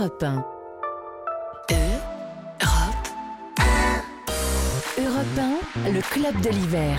Europe 1. Europe 1. Europe 1, le club de l'hiver.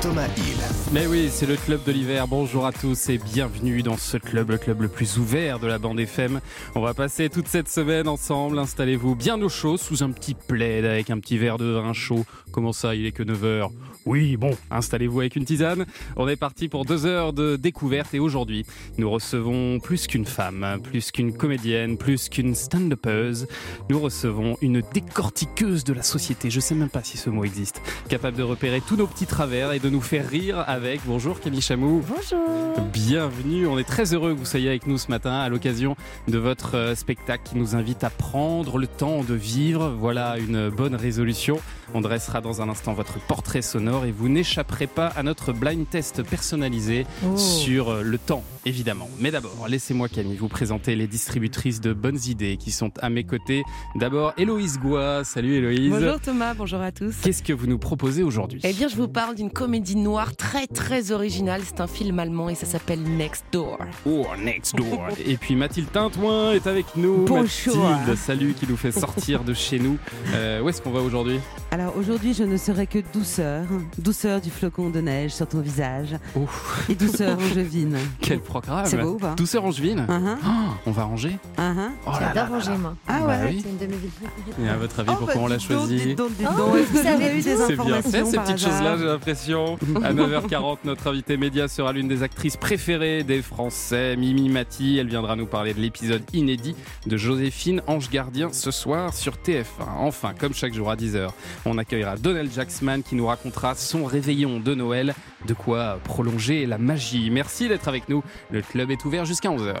Thomas Hill. Mais oui, c'est le club de l'hiver. Bonjour à tous et bienvenue dans ce club, le club le plus ouvert de la bande FM. On va passer toute cette semaine ensemble. Installez-vous bien au chaud sous un petit plaid avec un petit verre de vin chaud. Comment ça, il est que 9h Oui, bon, installez-vous avec une tisane. On est parti pour deux heures de découverte et aujourd'hui, nous recevons plus qu'une femme, plus qu'une comédienne, plus qu'une stand-upeuse. Nous recevons une décortiqueuse de la société. Je sais même pas si ce mot existe. Capable de repérer tous nos petits travers et de nous faire rire avec. Bonjour Camille Chamou. Bonjour. Bienvenue. On est très heureux que vous soyez avec nous ce matin à l'occasion de votre euh, spectacle qui nous invite à prendre le temps de vivre. Voilà une bonne résolution. On dressera dans un instant votre portrait sonore et vous n'échapperez pas à notre blind test personnalisé Oh. sur euh, le temps, évidemment. Mais d'abord, laissez-moi Camille vous présenter les distributrices de bonnes idées qui sont à mes côtés. D'abord, Héloïse Goua. Salut Héloïse. Bonjour Thomas, bonjour à tous. Qu'est-ce que vous nous proposez aujourd'hui? Eh bien, je vous parle d'une comédie noire très très originale. C'est un film allemand et ça s'appelle Next Door. Oh, next door. Et puis Mathilde Tintouin est avec nous. Bonjour. Mathilde, salut, qui nous fait sortir de chez nous. Euh, où est-ce qu'on va aujourd'hui? Alors aujourd'hui, je ne serai que douceur, douceur du flocon de neige sur ton visage Ouf, et douceur angevine. quel programme C'est beau ou pas Douceur angevine Oh, On va ranger oh là J'adore ranger, moi. Ah Bah ouais. oui. C'est une de mes villes préférées. Et à votre avis, Oh, pourquoi bah, on l'a choisi vous avez eu des. C'est bien fait ces petites choses-là, j'ai l'impression. À 9h40, notre invitée média sera l'une des actrices préférées des Français, Mimi Mati. Elle viendra nous parler de l'épisode inédit de Joséphine, Ange Gardien, ce soir sur TF1. Enfin, comme chaque jour à 10h, on accueillera Donald Jacksman qui nous racontera son réveillon de Noël. De quoi prolonger la magie. Merci d'être avec nous. Le club est ouvert jusqu'à 11h.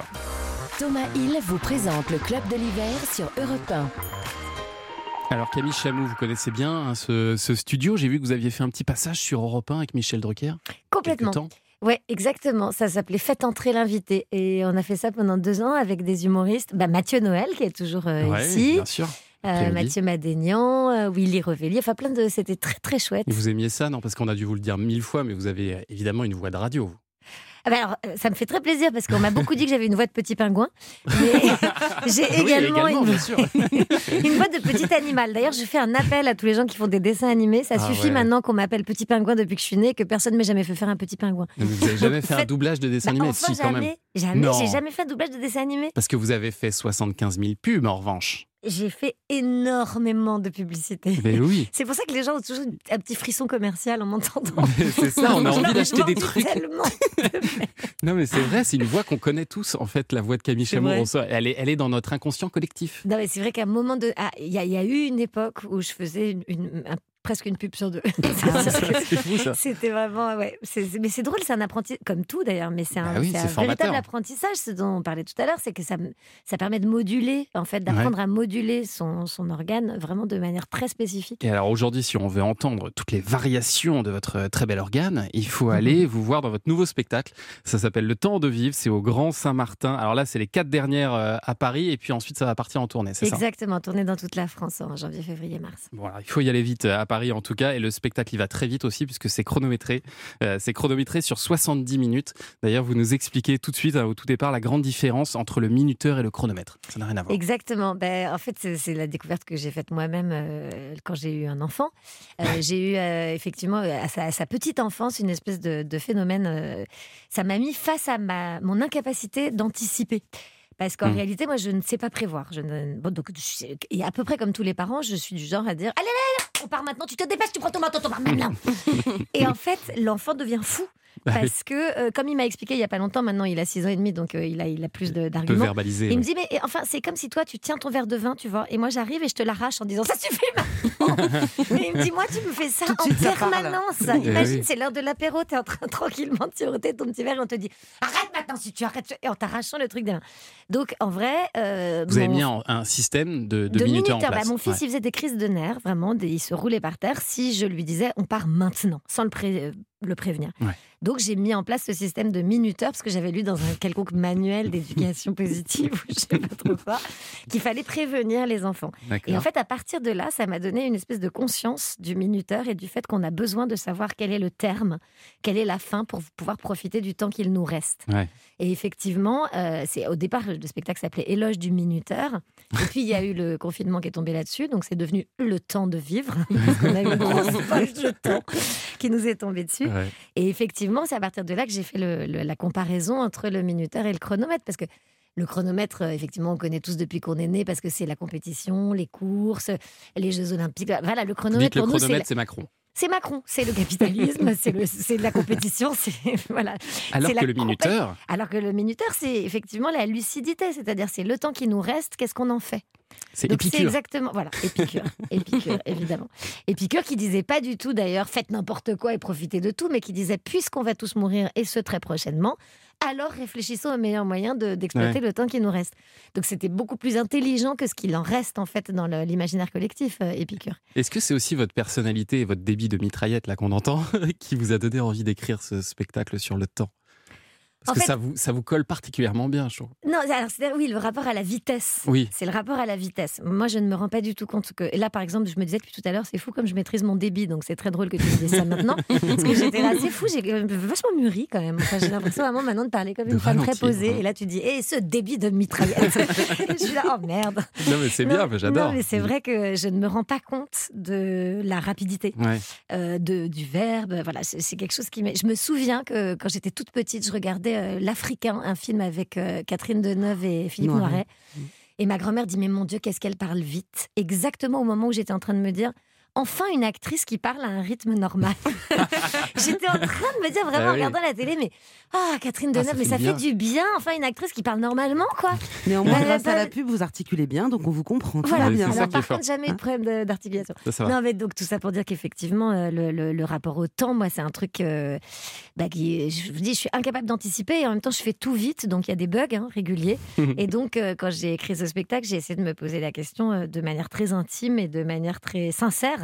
Thomas Hill vous présente le club de l'hiver sur Europe 1. Alors Camille Chamou, vous connaissez bien hein, ce, ce studio. J'ai vu que vous aviez fait un petit passage sur Europe 1 avec Michel Drucker. Complètement. Ouais, exactement. Ça s'appelait Faites entrer l'invité. Et on a fait ça pendant deux ans avec des humoristes. Bah, Mathieu Noël, qui est toujours euh, Ouais, ici. bien sûr. Euh. Mathieu Madénian, euh, Willy Revelli. Enfin, plein de. C'était très, très chouette. Et vous aimiez ça, non Parce qu'on a dû vous le dire mille fois, mais vous avez euh, évidemment une voix de radio. Ah bah alors, ça me fait très plaisir parce qu'on m'a beaucoup dit que j'avais une voix de petit pingouin. Mais j'ai Oui, également, une, une voix de petit animal. D'ailleurs, je fais un appel à tous les gens qui font des dessins animés. Ça Ah suffit ouais. maintenant qu'on m'appelle petit pingouin depuis que je suis née, que personne ne m'a jamais fait faire un petit pingouin. Mais vous n'avez jamais fait un doublage de dessin Bah, animé? enfin, Si, quand même. jamais, jamais, j'ai jamais fait un doublage de dessin animé. Parce que vous avez fait 75 000 pubs, en revanche. J'ai fait énormément de publicité. Mais oui. C'est pour ça que les gens ont toujours un petit frisson commercial en m'entendant. C'est ça, on a envie d'acheter des trucs. tellement. Non, mais c'est vrai, c'est une voix qu'on connaît tous, en fait, la voix de Camille C'est Chamou. vrai. On sait- Elle est, elle est dans notre inconscient collectif. Non, mais c'est vrai qu'à un moment de. Ah, Il y, a- il y a eu une époque où je faisais une- une- un- presque une pub sur deux. ça. C'était vraiment. Ouais. mais c'est drôle, c'est un apprentissage. Comme tout d'ailleurs, mais c'est un, Bah oui, un véritable apprentissage. Ce dont on parlait tout à l'heure, c'est que ça, ça permet de moduler, en fait, d'apprendre à moduler son, son organe vraiment de manière très spécifique. Et alors aujourd'hui, si on veut entendre toutes les variations de votre très bel organe, il faut Mhm. aller vous voir dans votre nouveau spectacle. Ça s'appelle Le Temps de Vivre, c'est au Grand Saint-Martin. Alors là, c'est les quatre dernières euh, à Paris, et puis ensuite, ça va partir en tournée, c'est ça? Exactement, tourné dans toute la France en janvier, février, mars. Bon, alors, il faut y aller vite euh, à Paris en tout cas, et le spectacle il va très vite aussi puisque c'est chronométré. Euh, c'est chronométré sur 70 minutes. D'ailleurs, vous nous expliquez tout de suite hein, au tout départ la grande différence entre le minuteur et le chronomètre. Ça n'a rien à voir. Exactement. Ben, en fait, c'est la découverte que j'ai faite moi-même euh, quand j'ai eu un enfant. Euh, j'ai eu effectivement à sa, à sa petite enfance une espèce de, de phénomène. ça m'a mis face à ma, mon incapacité d'anticiper. Parce qu'en Mm. réalité, moi, je ne sais pas prévoir. Je ne... bon, donc, je et à peu près comme tous les parents, je suis du genre à dire Allez, allez, allez, on part maintenant, tu te dépêches, tu prends ton manteau, ton part là. et en fait, l'enfant devient fou. Bah Parce que, euh, comme il m'a expliqué il n'y a pas longtemps, maintenant il a 6 ans et demi, donc euh, il, a, il a plus de- on peut d'arguments. verbaliser. Il me dit, mais et enfin, c'est comme si toi, tu tiens ton verre de vin, tu vois, et moi, j'arrive et je te l'arrache en disant, ça suffit maintenant Et il me dit, moi, tu me fais ça Tout en permanence Eh Imagine, oui. c'est l'heure de l'apéro, t'es en train tranquillement de siroter ton petit verre et on te dit, arrête maintenant si tu arrêtes, et en t'arrachant le truc des mains. Donc, en vrai... euh, Vous avez mis en- un système de, de, de minuteurs en minuteur. Bah, mon fils, Ouais. il faisait des crises de nerfs, vraiment, des- il se roulait par terre. Si je lui disais, on part maintenant, sans le pré- le prévenir. Ouais. Donc j'ai mis en place ce système de minuteur parce que j'avais lu dans un quelconque manuel d'éducation positive ou je sais pas trop quoi qu'il fallait prévenir les enfants. Et en fait, à partir de là, ça m'a donné une espèce de conscience du minuteur et du fait qu'on a besoin de savoir quel est le terme, quelle est la fin pour pouvoir profiter du temps qu'il nous reste. Ouais. Et effectivement, euh, c'est au départ le spectacle s'appelait Éloge du minuteur. Et puis il y a eu le confinement qui est tombé là-dessus, donc c'est devenu le temps de vivre parce qu'on a eu une grosse poche de temps qui nous est tombée dessus. Ouais. Et effectivement, c'est à partir de là que j'ai fait le- le- la comparaison entre le minuteur et le chronomètre. Parce que le chronomètre, euh, effectivement, on connaît tous depuis qu'on est né parce que c'est la compétition, les courses, les Jeux Olympiques. Voilà, le chronomètre, Dites le pour c'est chronomètre, c'est Macron. C'est Macron, c'est le capitalisme, c'est la compétition, c'est voilà. Alors que la le minuteur, Alors que le minuteur, c'est effectivement la lucidité, c'est-à-dire c'est le temps qui nous reste, qu'est-ce qu'on en fait? C'est Épicure. exactement, voilà, Épicure, Épicure, évidemment. Épicure qui disait pas du tout d'ailleurs, faites n'importe quoi et profitez de tout, mais qui disait, puisqu'on va tous mourir et ce très prochainement, alors réfléchissons au meilleur moyen de- d'exploiter le temps qui nous reste. Donc c'était beaucoup plus intelligent que ce qu'il en reste en fait dans l'imaginaire collectif, euh, Épicure. Est-ce que c'est aussi votre personnalité et votre débit de mitraillette là qu'on entend qui vous a donné envie d'écrire ce spectacle sur le temps? Parce En que fait- ça, vous, ça vous colle particulièrement bien, je trouve. Non, alors oui, le rapport à la vitesse. Oui. C'est le rapport à la vitesse. Moi, je ne me rends pas du tout compte que. Et là, par exemple, je me disais depuis tout à l'heure, c'est fou comme je maîtrise mon débit, donc c'est très drôle que tu me dises ça maintenant. Parce que j'étais là, c'est fou, j'ai euh, vachement mûri quand même. Enfin, j'ai l'impression vraiment maintenant de parler comme De une femme très posée. hein. Et là, tu dis, et ce débit de mitraillette. je suis là, oh merde. Non, mais c'est bien, j'adore. Non, mais c'est vrai que je ne me rends pas compte de la rapidité Ouais. euh, de, du verbe. Voilà, c'est c'est quelque chose qui m'est. Je me souviens que quand j'étais toute petite, je regardais euh, L'Africain, un film avec euh, Catherine Deneuve et Philippe Noiret. Noiret. Et ma grand-mère dit Mais mon Dieu, qu'est-ce qu'elle parle vite Exactement au moment où j'étais en train de me dire. Enfin, une actrice qui parle à un rythme normal. J'étais en train de me dire, vraiment, Ah en oui. regardant la télé, mais ah, Catherine Ah, Deneuve, mais ça bien. fait du bien. Enfin, une actrice qui parle normalement, quoi. Néanmoins, Elle a grâce à pas- la pub, vous articulez bien, donc on vous comprend. Voilà, bien. Alors, par contre, jamais eu de problème d'articulation. Non, mais donc tout ça pour dire qu'effectivement, euh, le, le- le rapport au temps, moi, c'est un truc euh, bah, qui, je vous dis, je suis incapable d'anticiper et en même temps, je fais tout vite, donc il y a des bugs hein, réguliers. et donc, euh, quand j'ai écrit ce spectacle, j'ai essayé de me poser la question euh, de manière très intime et de manière très sincère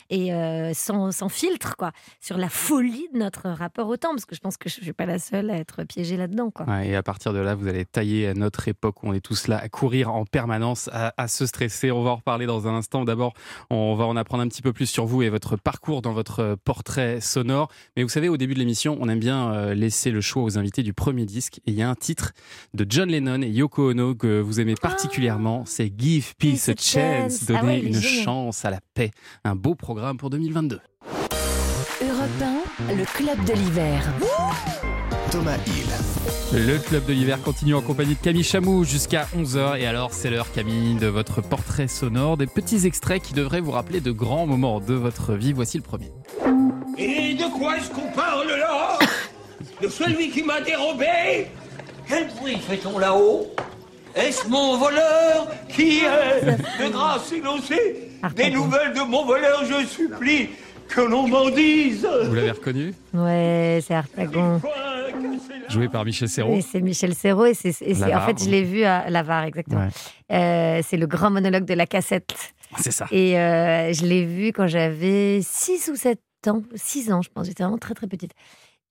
et euh, sans, sans filtre, quoi, sur la folie de notre rapport au temps, parce que je pense que je ne suis pas la seule à être piégée là-dedans, quoi. Ouais, et à partir de là, vous allez tailler à notre époque où on est tous là à courir en permanence, à, à se stresser. On va en reparler dans un instant. D'abord, on va en apprendre un petit peu plus sur vous et votre parcours dans votre portrait sonore. Mais vous savez, au début de l'émission, on aime bien euh, laisser le choix aux invités du premier disque. Et il y a un titre de John Lennon et Yoko Ono que vous aimez particulièrement. C'est Give Peace a Chance, Ah donner ouais, est une génial. chance à la paix. Un beau programme pour 2022. Europe 1, le club de l'hiver. Thomas Hill. Le club de l'hiver continue en compagnie de Camille Chamou jusqu'à 11h. Et alors, c'est l'heure, Camille, de votre portrait sonore, des petits extraits qui devraient vous rappeler de grands moments de votre vie. Voici le premier. Et de quoi est-ce qu'on parle là? De celui qui m'a dérobé? Quel bruit fait-on là-haut? Est-ce mon voleur qui est De grâce énoncée Des nouvelles de mon voleur, je supplie que l'on m'en dise Vous l'avez reconnu Ouais, c'est là. Joué par Michel Serrault. Et c'est Michel Serrault et c'est, et c'est- en Lavar. fait je l'ai vu à Lavar exactement. Ouais. Euh, c'est le grand monologue de la cassette C'est ça. et euh, je l'ai vu quand j'avais 6 ou 7 ans, 6 ans je pense, j'étais vraiment très très petite.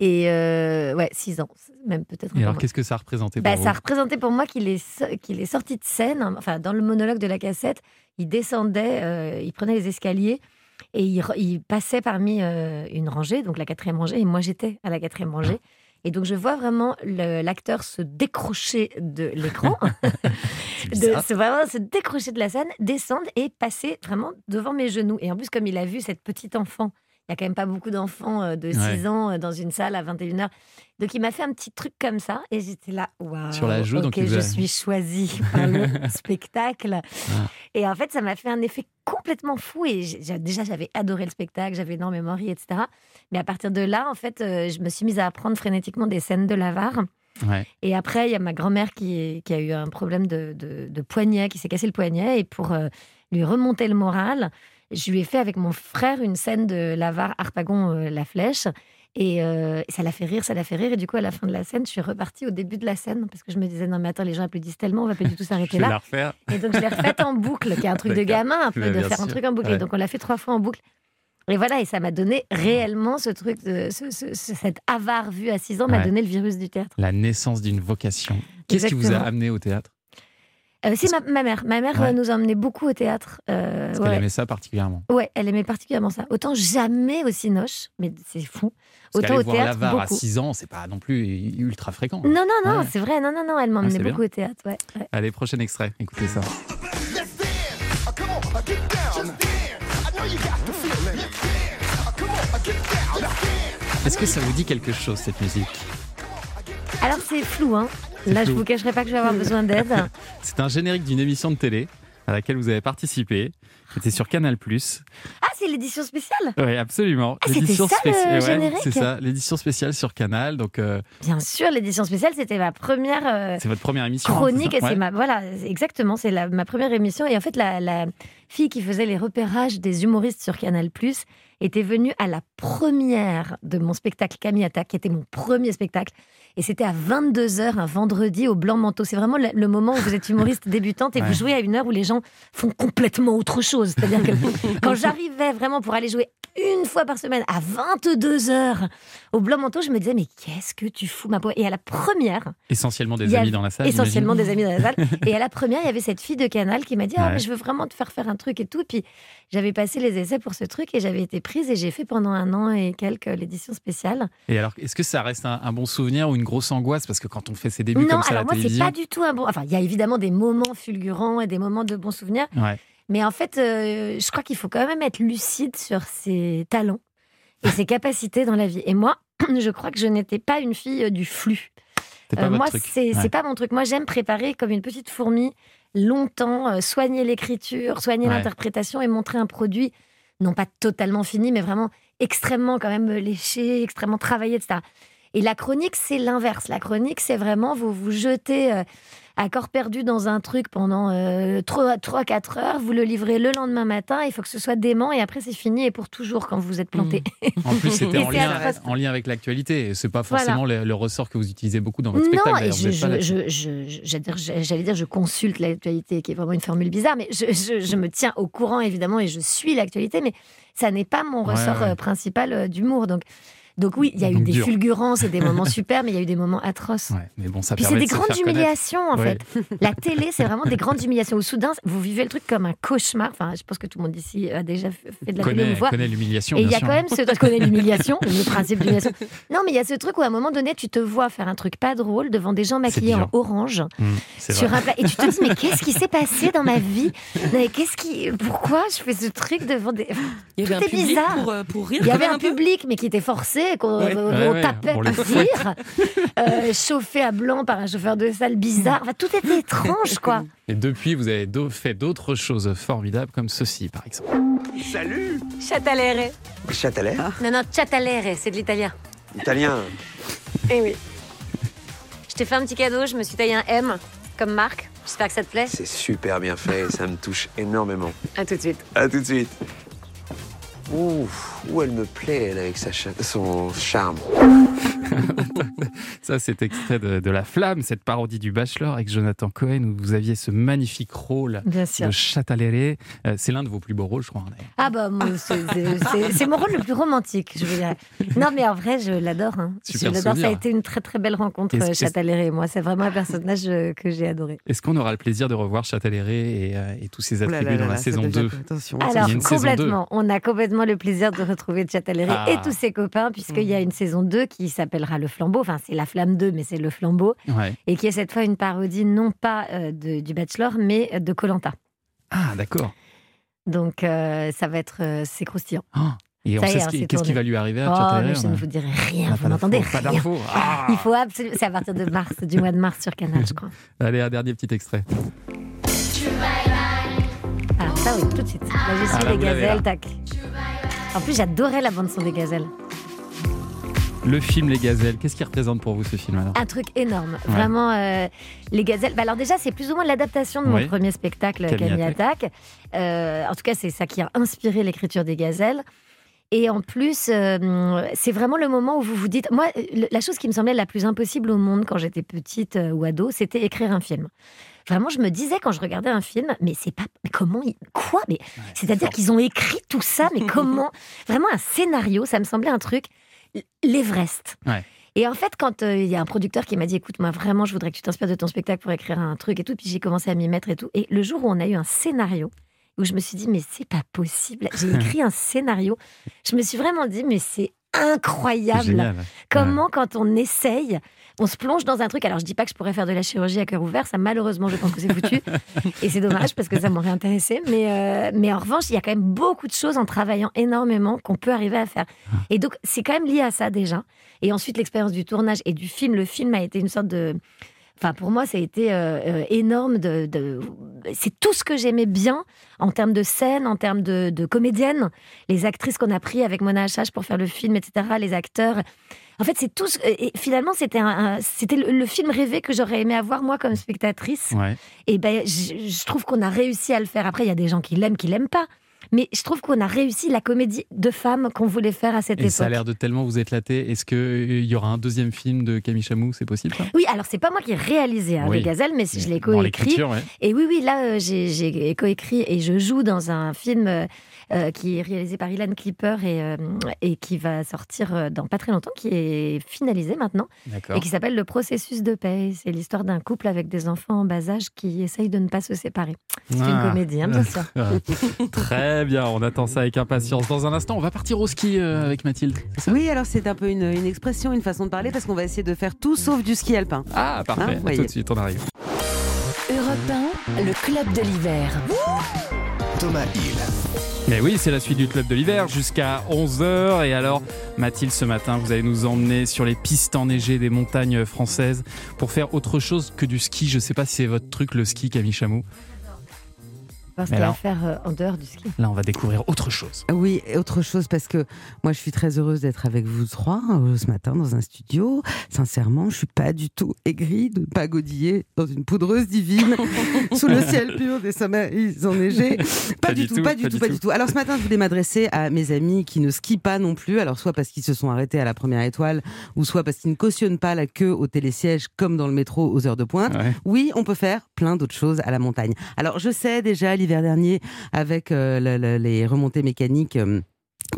Et euh, ouais, 6 ans, même peut-être. Et alors, qu'est-ce que ça représentait pour Bah, vous ça représentait pour moi qu'il est, qu'il est sorti de scène, hein, enfin dans le monologue de la cassette, il descendait, euh, il prenait les escaliers et il, passait parmi euh, une rangée, donc la quatrième rangée, et moi j'étais à la quatrième rangée. Et donc je vois vraiment l'acteur se décrocher de l'écran, se, vraiment se décrocher de la scène, descendre et passer vraiment devant mes genoux. Et en plus, comme il a vu cette petite enfant, il n'y a quand même pas beaucoup d'enfants euh, de 6 Ouais. ans euh, dans une salle à 21h. Donc il m'a fait un petit truc comme ça et j'étais là, waouh. Sur la joue, donc je suis choisie par le spectacle. Ah. Et en fait, ça m'a fait un effet complètement fou. Et déjà, j'avais adoré le spectacle, j'avais énormément ri, etc. Mais à partir de là, en fait, euh, je me suis mise à apprendre frénétiquement des scènes de l'avare. Ouais. Et après, il y a ma grand-mère qui, a eu un problème de, de- de poignet, qui s'est cassé le poignet. Et pour euh, lui remonter le moral, je lui ai fait avec mon frère une scène de l'avare Harpagon euh, La Flèche. Et, euh, et ça l'a fait rire, ça l'a fait rire. Et du coup, à la fin de la scène, je suis repartie au début de la scène parce que je me disais, non, mais attends, les gens applaudissent tellement, on va pas du tout s'arrêter là. la refaire. Et donc, je l'ai refaite en boucle, qui est un truc de gamin, un peu, Mais de faire un truc en boucle. Ouais. Et donc, on l'a fait trois fois en boucle. Et voilà, et ça m'a donné réellement ce truc, de, ce, ce- ce- cet avare vu à 6 ans m'a Ouais. donné le virus du théâtre. La naissance d'une vocation. Qu'est-ce qui vous a amené au théâtre? Euh, c'est ma, ma mère. Ma mère Ouais. euh, nous a emmenés beaucoup au théâtre. Euh, Parce ouais. qu'elle aimait ça particulièrement. Ouais, elle aimait particulièrement ça. Autant jamais au Cinoche, mais c'est fou. Parce Autant au voir théâtre, l'avare à beaucoup. 6 ans, c'est pas non plus ultra fréquent. Non, non, non, Ouais. c'est vrai. Non, non, non, elle m'emmenait c'est beaucoup bien. au théâtre. Ouais, ouais. Allez, prochain extrait, écoutez ça. Est-ce que ça vous dit quelque chose cette musique? Alors c'est flou, hein. Là, je vous cacherai pas que je vais avoir besoin d'aide. C'est un générique d'une émission de télé à laquelle vous avez participé. C'était sur Canal+. Ah, c'est l'édition spéciale Oui, absolument. Ah, c'était ça, le spéci- générique c'est ça, l'édition spéciale sur Canal. Donc, euh, Bien sûr, l'édition spéciale, c'était ma première euh, c'est votre première émission. hein, chronique. ça c'est Ouais. ma voilà, exactement, c'est ma première émission. Et en fait, la, la fille qui faisait les repérages des humoristes sur Canal+ était venue à la première de mon spectacle Camille qui était mon premier spectacle. Et c'était à 22h un vendredi au Blanc Manteau. C'est vraiment le, moment où vous êtes humoriste débutante et Ouais. vous jouez à une heure où les gens font complètement autre chose. C'est-à-dire que quand j'arrivais vraiment pour aller jouer une fois par semaine à 22h au Blanc Manteau, je me disais, mais qu'est-ce que tu fous, ma pauvre? Et à la première, Essentiellement des amis dans la salle. essentiellement des amis dans la salle. Et à la première, il y avait cette fille de Canal qui m'a dit Ah, mais je veux vraiment te faire faire un truc et tout. Puis j'avais passé les essais pour ce truc et j'avais été prise et j'ai fait pendant un an et quelques l'édition spéciale. Et alors, est-ce que ça reste un, un bon souvenir ou une grosse angoisse Parce que quand on fait ses débuts non, comme ça à la moi, c'est télévision. pas du tout un bon. Enfin, il y a évidemment des moments fulgurants et des moments de bons souvenirs. Ouais. Mais en fait, euh, je crois qu'il faut quand même être lucide sur ses talents et ses capacités dans la vie. Et moi, je crois que je n'étais pas une fille euh, du flux. C'est pas Euh, moi, c'est Ouais. c'est pas mon truc. Moi, j'aime préparer comme une petite fourmi longtemps, euh, soigner l'écriture, soigner Ouais. l'interprétation et montrer un produit non pas totalement fini, mais vraiment extrêmement quand même léché, extrêmement travaillé, etc. Et la chronique, c'est l'inverse. La chronique, c'est vraiment vous vous jetez euh, à corps perdu dans un truc pendant 3-4 heures, vous le livrez le lendemain matin, il faut que ce soit dément et après c'est fini et pour toujours quand vous êtes planté. En plus, c'était en, lien, atroce. en lien avec l'actualité. C'est pas Voilà. forcément le, le ressort que vous utilisez beaucoup dans votre Non, spectacle. je, je, je- je- j'allais dire, je consulte l'actualité, qui est vraiment une formule bizarre, mais je, me tiens au courant évidemment et je suis l'actualité, mais ça n'est pas mon ressort ouais. euh, principal euh, d'humour. Donc, donc oui, il y a eu des dur. fulgurances et des moments super, mais il y a eu des moments atroces. Ouais, mais bon, ça Puis c'est des de grandes humiliations en Ouais. fait. La télé, c'est vraiment des grandes humiliations. Où soudain, vous vivez le truc comme un cauchemar. Enfin, je pense que tout le monde ici a déjà fait de la télé Connaît, une fois. connaît l'humiliation. Et il y a sûr. quand même ce truc, connais l'humiliation, le principe de l'humiliation. Non, mais il y a ce truc où à un moment donné, tu te vois faire un truc pas drôle devant des gens maquillés en orange Mmh, sur vrai. un plat, et tu te dis mais qu'est-ce qui s'est passé dans ma vie? Qu'est-ce qui, pourquoi je fais ce truc devant des Il y avait un bizarre. pour, euh, pour rire. il y avait un public, mais qui était forcé, qu'on Ouais. on Ouais, ouais, tapait on rire, euh, chauffé à blanc par un chauffeur de salle bizarre. Enfin, tout était étrange, quoi. Et depuis, vous avez fait d'autres choses formidables comme ceci, par exemple. Salut Chatalere. Châtelet Non, non, chatalere, c'est de l'italien. Italien. Eh oui. Je t'ai fait un petit cadeau, je me suis taillé un M comme marque. J'espère que ça te plaît. C'est super bien fait ça me touche énormément. À tout de suite. À tout de suite. Ouh, où elle me plaît, elle, avec sa cha- son charme. Ça, c'est extrait de, de La Flamme, cette parodie du Bachelor avec Jonathan Cohen, où vous aviez ce magnifique rôle Bien sûr. de Châtelet. Euh, c'est l'un de vos plus beaux rôles, je crois. hein. Ah bah c'est- mon rôle le plus romantique, je veux dire. Non mais en vrai, je l'adore. hein. Je l'adore. Ça a été une très très belle rencontre, Châtellerault et moi. C'est vraiment un personnage euh, que j'ai adoré. Est-ce qu'on aura le plaisir de revoir Châtelet et, euh, et tous ses Oh là attributs là dans là la là, saison c'est déjà- 2 Attention. il y Alors saison complètement, on a complètement le plaisir de retrouver Châtellerault Ah. et tous ses copains, puisqu'il y a une saison 2 qui s'appellera Le Flambeau. Enfin, c'est La Flamme 2, mais c'est Le Flambeau. Ouais. Et qui est cette fois une parodie, non pas euh, de- du Bachelor, mais de Colanta. Ah, d'accord. Donc euh, ça va être, euh, c'est croustillant. Ah. Et on Ça sait hein, qui- qu'est-ce qui va lui arriver à Oh, mais je ne vous dirai rien, vous n'entendez Pas rien. d'infos. Ah. Il faut absolument. C'est à partir de mars, du mois de mars sur Canal, je crois. Allez, un dernier petit extrait. Ah, ça oui, tout de suite. Là, je suis Ah, là, les gazelles, tac. En plus, j'adorais la bande-son des gazelles. Le film Les Gazelles, qu'est-ce qui représente pour vous ce film alors Un truc énorme. Ouais. Vraiment, euh, les gazelles. Bah, alors, déjà, c'est plus ou moins l'adaptation de mon Oui. premier spectacle, Camille Attaque. Euh, en tout cas, c'est ça qui a inspiré l'écriture des gazelles. Et en plus, euh, c'est vraiment le moment où vous vous dites. Moi, la chose qui me semblait la plus impossible au monde quand j'étais petite ou ado, c'était écrire un film. Vraiment, je me disais quand je regardais un film, mais c'est pas. Mais comment ils- Quoi Mais c'est-à-dire qu'ils ont écrit tout ça, mais comment Vraiment un scénario, ça me semblait un truc. L'Everest. Ouais. Et en fait, quand euh, il y a un producteur qui m'a dit, écoute, moi vraiment, je voudrais que tu t'inspires de ton spectacle pour écrire un truc et tout, puis j'ai commencé à m'y mettre et tout. Et le jour où on a eu un scénario, où je me suis dit, mais c'est pas possible. J'ai écrit un scénario. Je me suis vraiment dit, mais c'est incroyable. Génial. Comment, quand on essaye, on se plonge dans un truc. Alors, je dis pas que je pourrais faire de la chirurgie à cœur ouvert. Ça, malheureusement, je pense que c'est foutu. Et c'est dommage parce que ça m'aurait intéressé. Mais, euh, mais en revanche, il y a quand même beaucoup de choses en travaillant énormément qu'on peut arriver à faire. Et donc, c'est quand même lié à ça déjà. Et ensuite, l'expérience du tournage et du film. Le film a été une sorte de. Enfin, pour moi, ça a été euh, euh, énorme. De, de- C'est tout ce que j'aimais bien en termes de scène, en termes de, de comédienne. Les actrices qu'on a pris avec Mona H pour faire le film, etc. Les acteurs. En fait, c'est tout. ce- Et finalement, c'était un, un- c'était le, le film rêvé que j'aurais aimé avoir moi comme spectatrice. Ouais. Et ben, je, je trouve qu'on a réussi à le faire. Après, il y a des gens qui l'aiment, qui l'aiment pas. Mais je trouve qu'on a réussi la comédie de femmes qu'on voulait faire à cette Et époque. ça a l'air de tellement vous éclater. Est-ce qu'il y aura un deuxième film de Camille Chamou C'est possible ça? Oui, alors c'est pas moi qui ai réalisé hein, Oui. Les Gazelles, mais je l'ai coécrit. ouais. Et oui, oui, là, euh, j'ai- j'ai coécrit et je joue dans un film euh, qui est réalisé par Ilan Clipper et, euh, et qui va sortir euh, dans pas très longtemps, qui est finalisé maintenant, D'accord. et qui s'appelle Le processus de paix. C'est l'histoire d'un couple avec des enfants en bas âge qui essayent de ne pas se séparer. C'est une Ah. comédie, hein, bien sûr. Très bien, on attend ça avec impatience. Dans un instant, on va partir au ski euh, avec Mathilde. Oui, alors c'est un peu une, une expression, une façon de parler, parce qu'on va essayer de faire tout sauf du ski alpin. Ah, parfait. Hein, tout de suite, on arrive. Europe 1, le club de l'hiver. Thomas Hill. Mais oui, c'est la suite du club de l'hiver jusqu'à 11h. Et alors, Mathilde, ce matin, vous allez nous emmener sur les pistes enneigées des montagnes françaises pour faire autre chose que du ski. Je sais pas si c'est votre truc, le ski, Camille Chamou. Parce qu'il y a là- à faire euh, en dehors du ski. Là, on va découvrir autre chose. Oui, et autre chose, parce que moi, je suis très heureuse d'être avec vous trois euh, ce matin dans un studio. Sincèrement, je suis pas du tout aigrie de ne pas godiller dans une poudreuse divine sous le ciel pur des sommets enneigés. Pas, Pas du tout, tout, pas du pas tout, du pas tout. du tout. Alors ce matin, je voulais m'adresser à mes amis qui ne skient pas non plus. Alors soit parce qu'ils se sont arrêtés à la première étoile, ou soit parce qu'ils ne cautionnent pas la queue au télésiège comme dans le métro aux heures de pointe. Ouais. Oui, on peut faire plein d'autres choses à la montagne. Alors, je sais déjà l'hiver dernier, avec euh, le- le- les remontées mécaniques. euh,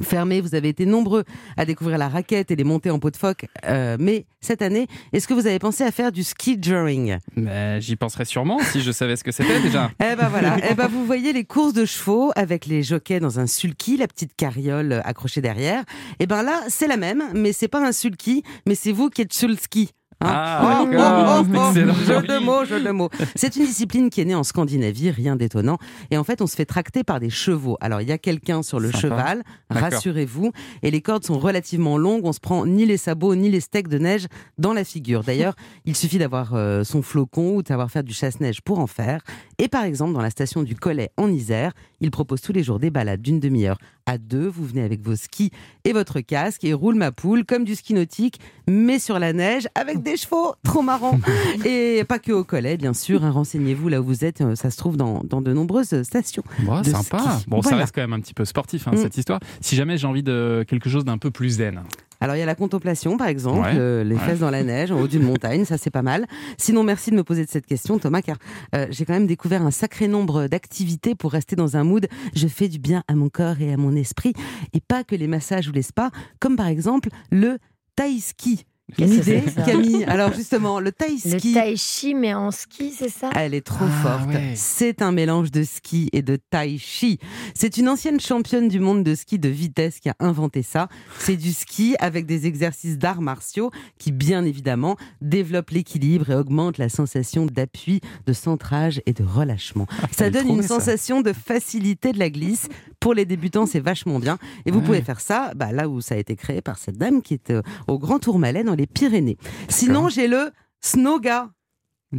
Fermées, vous avez été nombreux à découvrir la raquette et les montées en pot de phoque. euh, mais cette année, est-ce que vous avez pensé à faire du ski joring Mais J'y penserais sûrement si je savais ce que c'était déjà. Eh ben voilà. eh ben vous voyez les courses de chevaux avec les jockeys dans un sulky, la petite carriole accrochée derrière. Eh ben là, c'est la même, mais c'est pas un sulky, mais c'est vous qui êtes sur le ski. Hein Ah, Oh, oh, oh, oh. Jeu de mots, jeu de mots. C'est une discipline qui est née en Scandinavie, rien d'étonnant. Et en fait, on se fait tracter par des chevaux. Alors, il y a quelqu'un sur le Sympa. cheval, rassurez-vous. Et les cordes sont relativement longues. On se prend ni les sabots, ni les steaks de neige dans la figure. D'ailleurs, il suffit d'avoir euh, son flocon ou de savoir faire du chasse-neige pour en faire. Et par exemple, dans la station du Collet en Isère, il propose tous les jours des balades d'une demi-heure à deux. Vous venez avec vos skis et votre casque et roule ma poule comme du ski nautique, mais sur la neige avec des chevaux. Trop marrant. Et pas que au Collet, bien sûr. hein. Renseignez-vous là où vous êtes. euh, Ça se trouve dans, dans de nombreuses stations. Bon, de sympa. ski. Bon, ça reste quand même un petit peu sportif, hein, Mm. cette histoire. Si jamais j'ai envie de quelque chose d'un peu plus zen. Alors il y a la contemplation par exemple, Ouais, euh, les ouais. fesses dans la neige en haut d'une montagne, ça c'est pas mal. Sinon merci de me poser de cette question Thomas car euh, j'ai quand même découvert un sacré nombre d'activités pour rester dans un mood je fais du bien à mon corps et à mon esprit et pas que les massages ou les spas comme par exemple le tai ski. Une idée ça Camille Alors justement le tai Le ski tai chi, mais en ski, c'est ça? Elle est trop Ah, forte. ouais. C'est un mélange de ski et de tai chi. C'est une ancienne championne du monde de ski de vitesse qui a inventé ça. C'est du ski avec des exercices d'arts martiaux qui, bien évidemment, développent l'équilibre et augmentent la sensation d'appui, de centrage et de relâchement. ça fallait donne une ça. sensation de facilité de la glisse. Pour les débutants, c'est vachement bien. Et vous Ouais. pouvez faire ça bah, là où ça a été créé par cette dame qui est euh, au Grand Tourmalet dans les Pyrénées. Sinon, j'ai le snowga.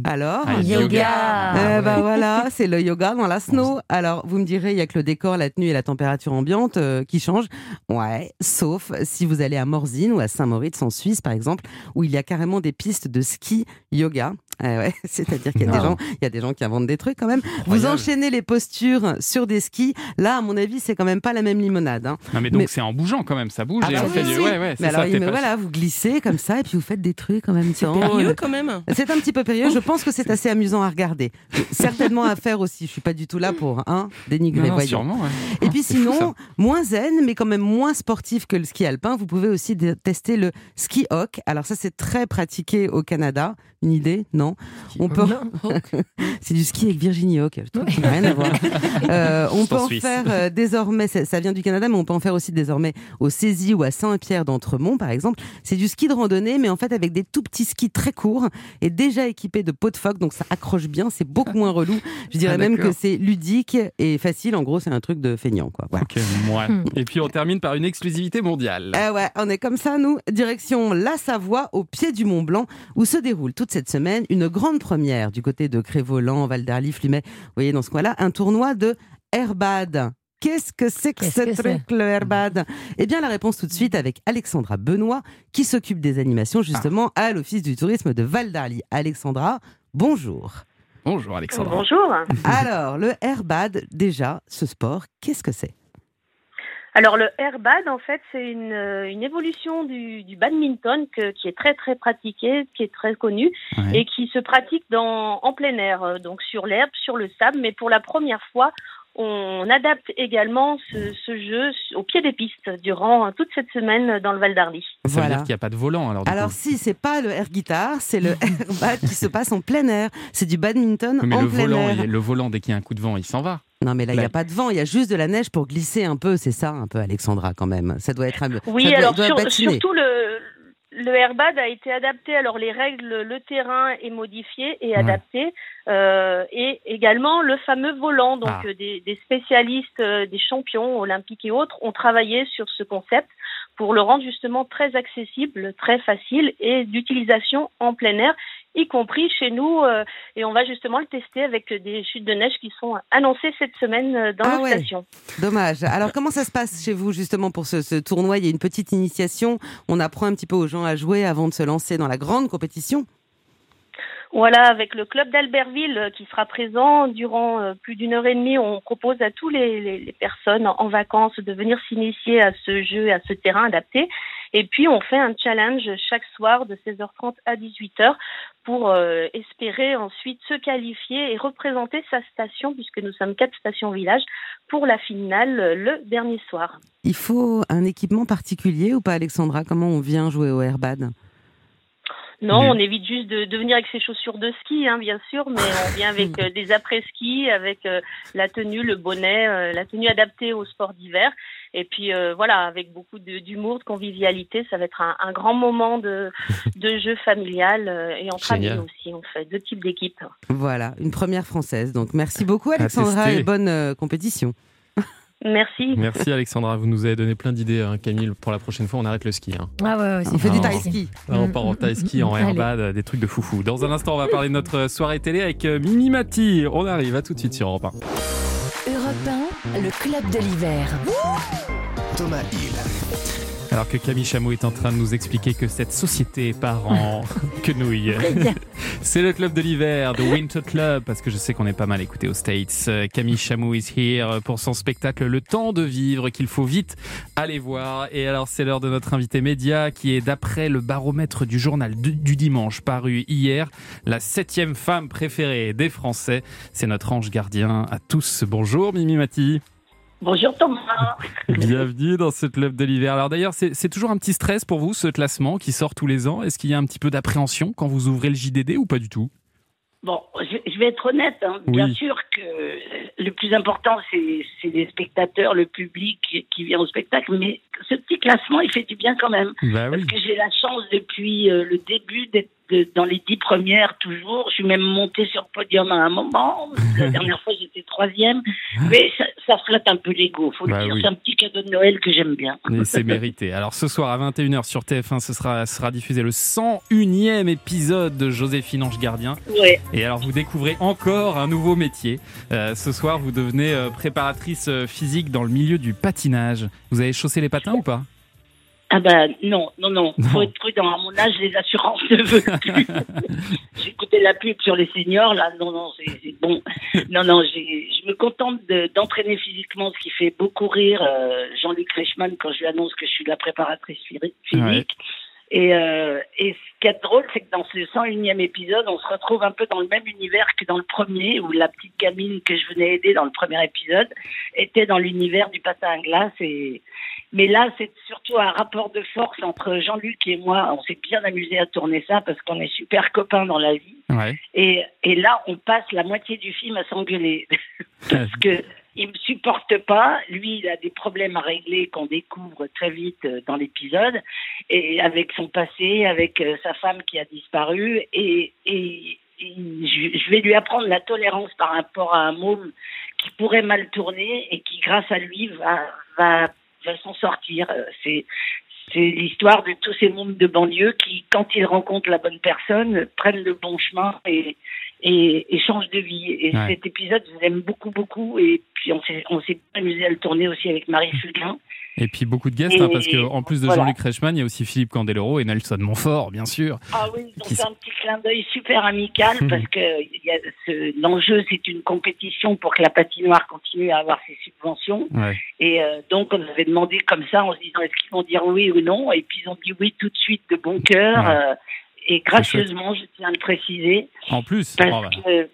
Alors Ah, Yoga. yoga. eh Ah, ben ouais. voilà, c'est le yoga dans la snow. Alors, vous me direz, il y a que le décor, la tenue et la température ambiante euh, qui changent. Ouais, sauf si vous allez à Morzine ou à Saint-Moritz en Suisse, par exemple, où il y a carrément des pistes de ski yoga. Eh ouais, c'est-à-dire qu'il y a des Non. gens, il y a des gens qui inventent des trucs quand même. Vous enchaînez les postures sur des skis. Là, à mon avis, c'est quand même pas la même limonade. hein. Non mais donc Mais- c'est en bougeant quand même, ça bouge Ah et bah on fait oui, du... oui. Ouais, ouais, c'est Mais ça, alors, pas- voilà, vous glissez comme ça et puis vous faites des trucs en même temps. Périlleux quand même. C'est un petit peu périlleux. Je pense que c'est assez amusant à regarder. Certainement à faire aussi. Je suis pas du tout là pour hein, dénigrer. Non, non, sûrement, ouais. Et puis C'est fou, ça. sinon, moins zen, mais quand même moins sportif que le ski alpin, vous pouvez aussi tester le ski hawk. Alors ça, c'est très pratiqué au Canada. Une idée? Non On peut. c'est du ski avec Virginie Hawk. Je trouve qu'il n'a rien à voir. Euh, on peut en Suisse. faire euh, désormais. Ça, ça vient du Canada, mais on peut en faire aussi désormais au Cézy ou à Saint-Pierre d'Entremont, par exemple. C'est du ski de randonnée, mais en fait avec des tout petits skis très courts et déjà équipés de pots de phoque, donc ça accroche bien. C'est beaucoup moins relou. Je dirais Ah, même que c'est ludique et facile. En gros, c'est un truc de feignant, quoi. Voilà. Ouais. Et puis on termine par une exclusivité mondiale. Ah ouais, on est comme ça, nous. Direction la Savoie, au pied du Mont Blanc, où se déroule toute cette semaine une grande première du côté de Crévolan, Val d'Arly, Flumet. Vous voyez, dans ce coin-là, un tournoi de Airbad. Qu'est-ce que c'est que Qu'est-ce ce que truc, le Airbad Eh bien, la réponse tout de suite avec Alexandra Benoît, qui s'occupe des animations justement à l'Office du tourisme de Val d'Arly. Alexandra, bonjour. Bonjour Alexandra. Bonjour. Alors, le Airbad, déjà, ce sport, qu'est-ce que c'est? Alors le airbad, en fait, c'est une, euh, une évolution du, du badminton que- qui est très très pratiqué, qui est très connu Ouais. et qui se pratique dans, en plein air, euh, donc sur l'herbe, sur le sable. Mais pour la première fois, on adapte également ce, ce jeu au pied des pistes durant euh, toute cette semaine dans le Val d'Arly. Ça veut dire qu'il n'y a pas de volant alors du Alors coup. si, c'est pas le air guitar, c'est le airbad qui se passe en plein air. C'est du badminton mais en le plein volant, air. le volant, dès qu'il y a un coup de vent, il s'en va. Non mais là, il n'y a pas de vent, il y a juste de la neige pour glisser un peu, c'est ça un peu Alexandra quand même. Ça doit être un... Oui, doit, alors doit sur- patiner. surtout le, le airbad a été adapté. Alors les règles, le terrain est modifié et Ouais. adapté, euh, et également le fameux volant. Donc Ah. euh, des, des spécialistes, euh, des champions olympiques et autres ont travaillé sur ce concept pour le rendre justement très accessible, très facile et d'utilisation en plein air, y compris chez nous. euh, et on va justement le tester avec des chutes de neige qui sont annoncées cette semaine euh, dans Ah nos ouais. stations. Dommage. Alors comment ça se passe chez vous justement pour ce, ce tournoi? Il y a une petite initiation, on apprend un petit peu aux gens à jouer avant de se lancer dans la grande compétition. Voilà, avec le club d'Albertville euh, qui sera présent durant euh, plus d'une heure et demie, on propose à tous les, personnes en vacances de venir s'initier à ce jeu, à ce terrain adapté. Et puis on fait un challenge chaque soir de 16h30 à 18h pour euh, espérer ensuite se qualifier et représenter sa station, puisque nous sommes quatre stations villages, pour la finale le dernier soir. Il faut un équipement particulier ou pas Alexandra? Comment on vient jouer au airbad? Non, Mais- on évite juste de, de venir avec ses chaussures de ski, hein, bien sûr, mais on vient avec euh, des après-ski, avec euh, la tenue, le bonnet, euh, la tenue adaptée au sport d'hiver. Et puis euh, voilà, avec beaucoup de- d'humour, de convivialité, ça va être un, un grand moment de, de jeu familial euh, et entre amis aussi. On fait deux types d'équipes. Voilà, une première française. Donc merci beaucoup Alexandra et bonne euh, compétition. Merci. Merci Alexandra, vous nous avez donné plein d'idées, hein, Camille. Pour la prochaine fois, on arrête le ski. hein. Ah ouais, ouais, c'est On fait du Ah, taille ski. Ah, on part en taille ski, en. Airbad, euh, des trucs de foufou. Dans un instant, on va parler de notre soirée télé avec euh, Mimi Mati. On arrive, à tout de suite sur Europe 1. Europe 1, le club de l'hiver. Thomas Hill. Alors que Camille Chamou est en train de nous expliquer que cette société part en quenouille. C'est le club de l'hiver, The Winter Club, parce que je sais qu'on est pas mal écouté aux States. Euh, Camille Chamou is here pour son spectacle Le temps de vivre, qu'il faut vite aller voir. Et alors, c'est l'heure de notre invité média, qui est, d'après le baromètre du journal du, dimanche paru hier, la septième femme préférée des Français. C'est notre ange gardien à tous. Bonjour, Mimi Mati. Bonjour Thomas. Bienvenue dans ce club de l'hiver. Alors d'ailleurs, c'est toujours un petit stress pour vous, ce classement qui sort tous les ans. Est-ce qu'il y a un petit peu d'appréhension quand vous ouvrez le JDD ou pas du tout? Bon, je, vais être honnête. hein. Oui. Bien sûr que le plus important, c'est c'est les spectateurs, le public qui vient au spectacle. Mais ce petit classement, il fait du bien quand même. Bah Parce que j'ai la chance depuis euh, le début d'être de- dans les dix premières toujours. Je suis même montée sur le podium à un moment. La dernière fois, j'étais troisième. Mais ça, ça flatte un peu l'ego. Faut Bah le dire. oui. C'est un petit cadeau de Noël que j'aime bien. C'est mérité. Alors ce soir à 21h sur TF1, ce sera, sera diffusé le 101e épisode de Joséphine Ange Gardien. Ouais. Et alors vous découvrez encore un nouveau métier. Euh, ce soir, vous devenez euh, préparatrice euh, physique dans le milieu du patinage. Vous avez chaussé les patins ou pas? Ah bah non, non, non, faut être prudent. À mon âge, les assurances ne veulent plus. J'écoutais la pub sur les seniors, là, non, non, c'est bon. Non, non, je me contente de- d'entraîner physiquement, ce qui fait beaucoup rire euh, Jean-Luc Reichmann quand je lui annonce que je suis la préparatrice physique. Et, euh, et ce qui est drôle, c'est que dans ce 101e épisode, on se retrouve un peu dans le même univers que dans le premier, où la petite gamine que je venais aider dans le premier épisode était dans l'univers du patin à glace. Et... Mais là, c'est surtout un rapport de force entre Jean-Luc et moi. On s'est bien amusé à tourner ça parce qu'on est super copains dans la vie. Ouais. Et, et là, on passe la moitié du film à s'engueuler. Parce que il me supporte pas. Lui, il a des problèmes à régler qu'on découvre très vite euh, dans l'épisode. Et avec son passé, avec euh, sa femme qui a disparu. Et, et, je vais lui apprendre la tolérance par rapport à un môme qui pourrait mal tourner et qui, grâce à lui, va, va, va s'en sortir. Euh, C'est, c'est l'histoire de tous ces mômes de banlieue qui, quand ils rencontrent la bonne personne, prennent le bon chemin et, et, et changent de vie. Et Ouais. cet épisode, je l'aime beaucoup, beaucoup. Et puis, on s'est, on s'est amusé à le tourner aussi avec Marie Fugain. Et puis beaucoup de guests, hein, Et- parce que en plus de voilà. Jean-Luc Reichmann, il y a aussi Philippe Candeloro et Nelson Montfort, bien sûr. Ah oui, ont Qui un petit clin d'œil super amical parce que l'enjeu, c'est une compétition pour que la patinoire continue à avoir ses subventions. Ouais. Et euh, donc, on avait demandé comme ça en se disant est-ce qu'ils vont dire oui ou non? Et puis, ils ont dit oui tout de suite de bon cœur. Ouais. euh, et gracieusement, je tiens à le préciser. En plus, Parce oh, bah. que,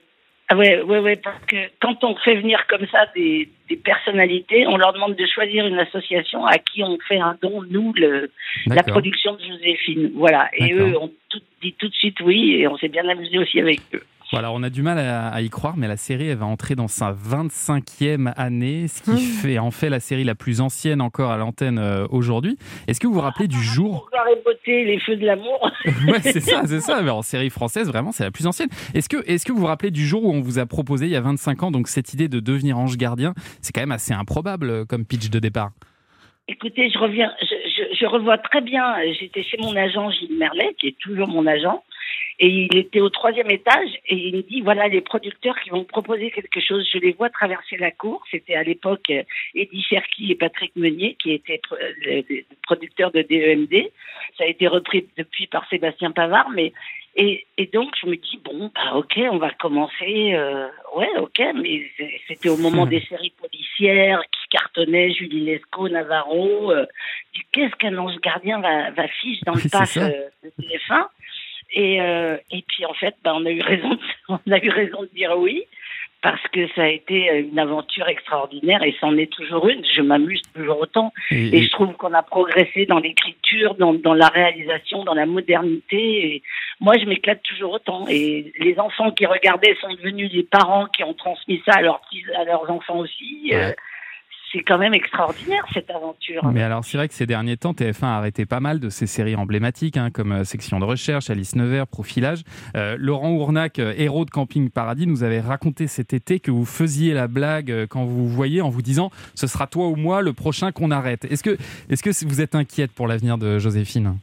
ah ouais, ouais, ouais, parce que quand on fait venir comme ça des, des personnalités, on leur demande de choisir une association à qui on fait un don, nous, le, la production de Joséphine. Voilà. Et eux ont tout, dit tout de suite oui, et on s'est bien amusé aussi avec eux. Voilà, on a du mal à, à y croire, mais la série, elle va entrer dans sa 25e année, ce qui fait en fait la série la plus ancienne encore à l'antenne euh, aujourd'hui. Est-ce que vous vous rappelez du jour? Et beauté, les feux de l'amour. Ouais, c'est ça, c'est ça. Mais en série française, vraiment, c'est la plus ancienne. Est-ce que, est-ce que vous vous rappelez du jour où on vous a proposé, il y a 25 ans, donc cette idée de devenir ange gardien? C'est quand même assez improbable euh, comme pitch de départ. Écoutez, je reviens, je, je, je revois très bien. J'étais chez mon agent Gilles Merlet, qui est toujours mon agent, et il était au troisième étage et il me dit voilà les producteurs qui vont proposer quelque chose. Je les vois traverser la cour. C'était à l'époque euh, Eddie Cherki et Patrick Meunier qui étaient les producteurs de DEMD. Ça a été repris depuis par Sébastien Pavard, mais et, et donc je me dis bon bah ok on va commencer euh, ouais ok mais c'était au moment des séries policières qui cartonnaient Julie Lescaut Navarro euh, qu'est-ce qu'un ange gardien va, va fiche dans Oui, le pass ça. euh, de TF1 et euh, et puis en fait bah, on a eu raison de, on a eu raison de dire oui parce que ça a été une aventure extraordinaire et c'en est toujours une. Je m'amuse toujours autant. Et- Et, je trouve qu'on a progressé dans l'écriture, dans, dans la réalisation, dans la modernité. Et moi, je m'éclate toujours autant. Et les enfants qui regardaient sont devenus des parents qui ont transmis ça à leurs, petits, à leurs enfants aussi. Euh, c'est quand même extraordinaire, cette aventure. Mais alors, c'est vrai que ces derniers temps, TF1 a arrêté pas mal de ces séries emblématiques, hein, comme euh, Section de recherche, Alice Nevers, Profilage. Euh, Laurent Ournac, euh, héros de Camping Paradis, nous avait raconté cet été que vous faisiez la blague quand vous voyez en vous disant ce sera toi ou moi le prochain qu'on arrête. Est-ce que, est-ce que vous êtes inquiète pour l'avenir de Joséphine?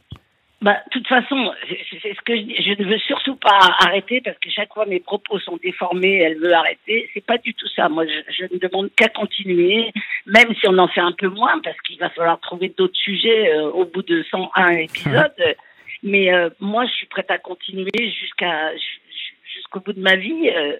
Bah, de toute façon, c'est ce que je dis. Je ne veux surtout pas arrêter parce que chaque fois mes propos sont déformés, elle veut arrêter. C'est pas du tout ça. Moi, je, je ne demande qu'à continuer, même si on en fait un peu moins parce qu'il va falloir trouver d'autres sujets euh, au bout de 101 épisodes. Mais euh, moi, je suis prête à continuer jusqu'à ju- ju- jusqu'au bout de ma vie. euh,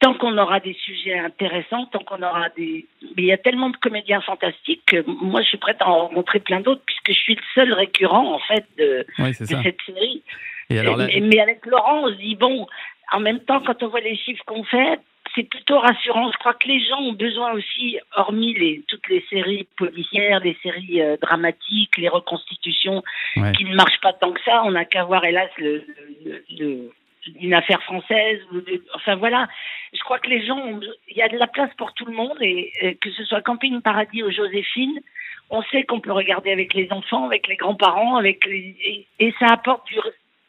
tant qu'on aura des sujets intéressants, tant qu'on aura des... Mais il y a tellement de comédiens fantastiques que moi, je suis prête à en rencontrer plein d'autres puisque je suis le seul récurrent, en fait, de, Oui, cette série. Et alors là- mais, mais avec Laurent, on se dit, bon, en même temps, quand on voit les chiffres qu'on fait, c'est plutôt rassurant. Je crois que les gens ont besoin aussi, hormis les, toutes les séries policières, les séries euh, dramatiques, les reconstitutions, Ouais. qui ne marchent pas tant que ça. On n'a qu'à voir, hélas, le, le- le- une affaire française. enfin voilà, je crois que les gens, il y a de la place pour tout le monde, et, que ce soit Camping Paradis ou Joséphine, on sait qu'on peut regarder avec les enfants, avec les grands-parents, avec et, ça apporte du,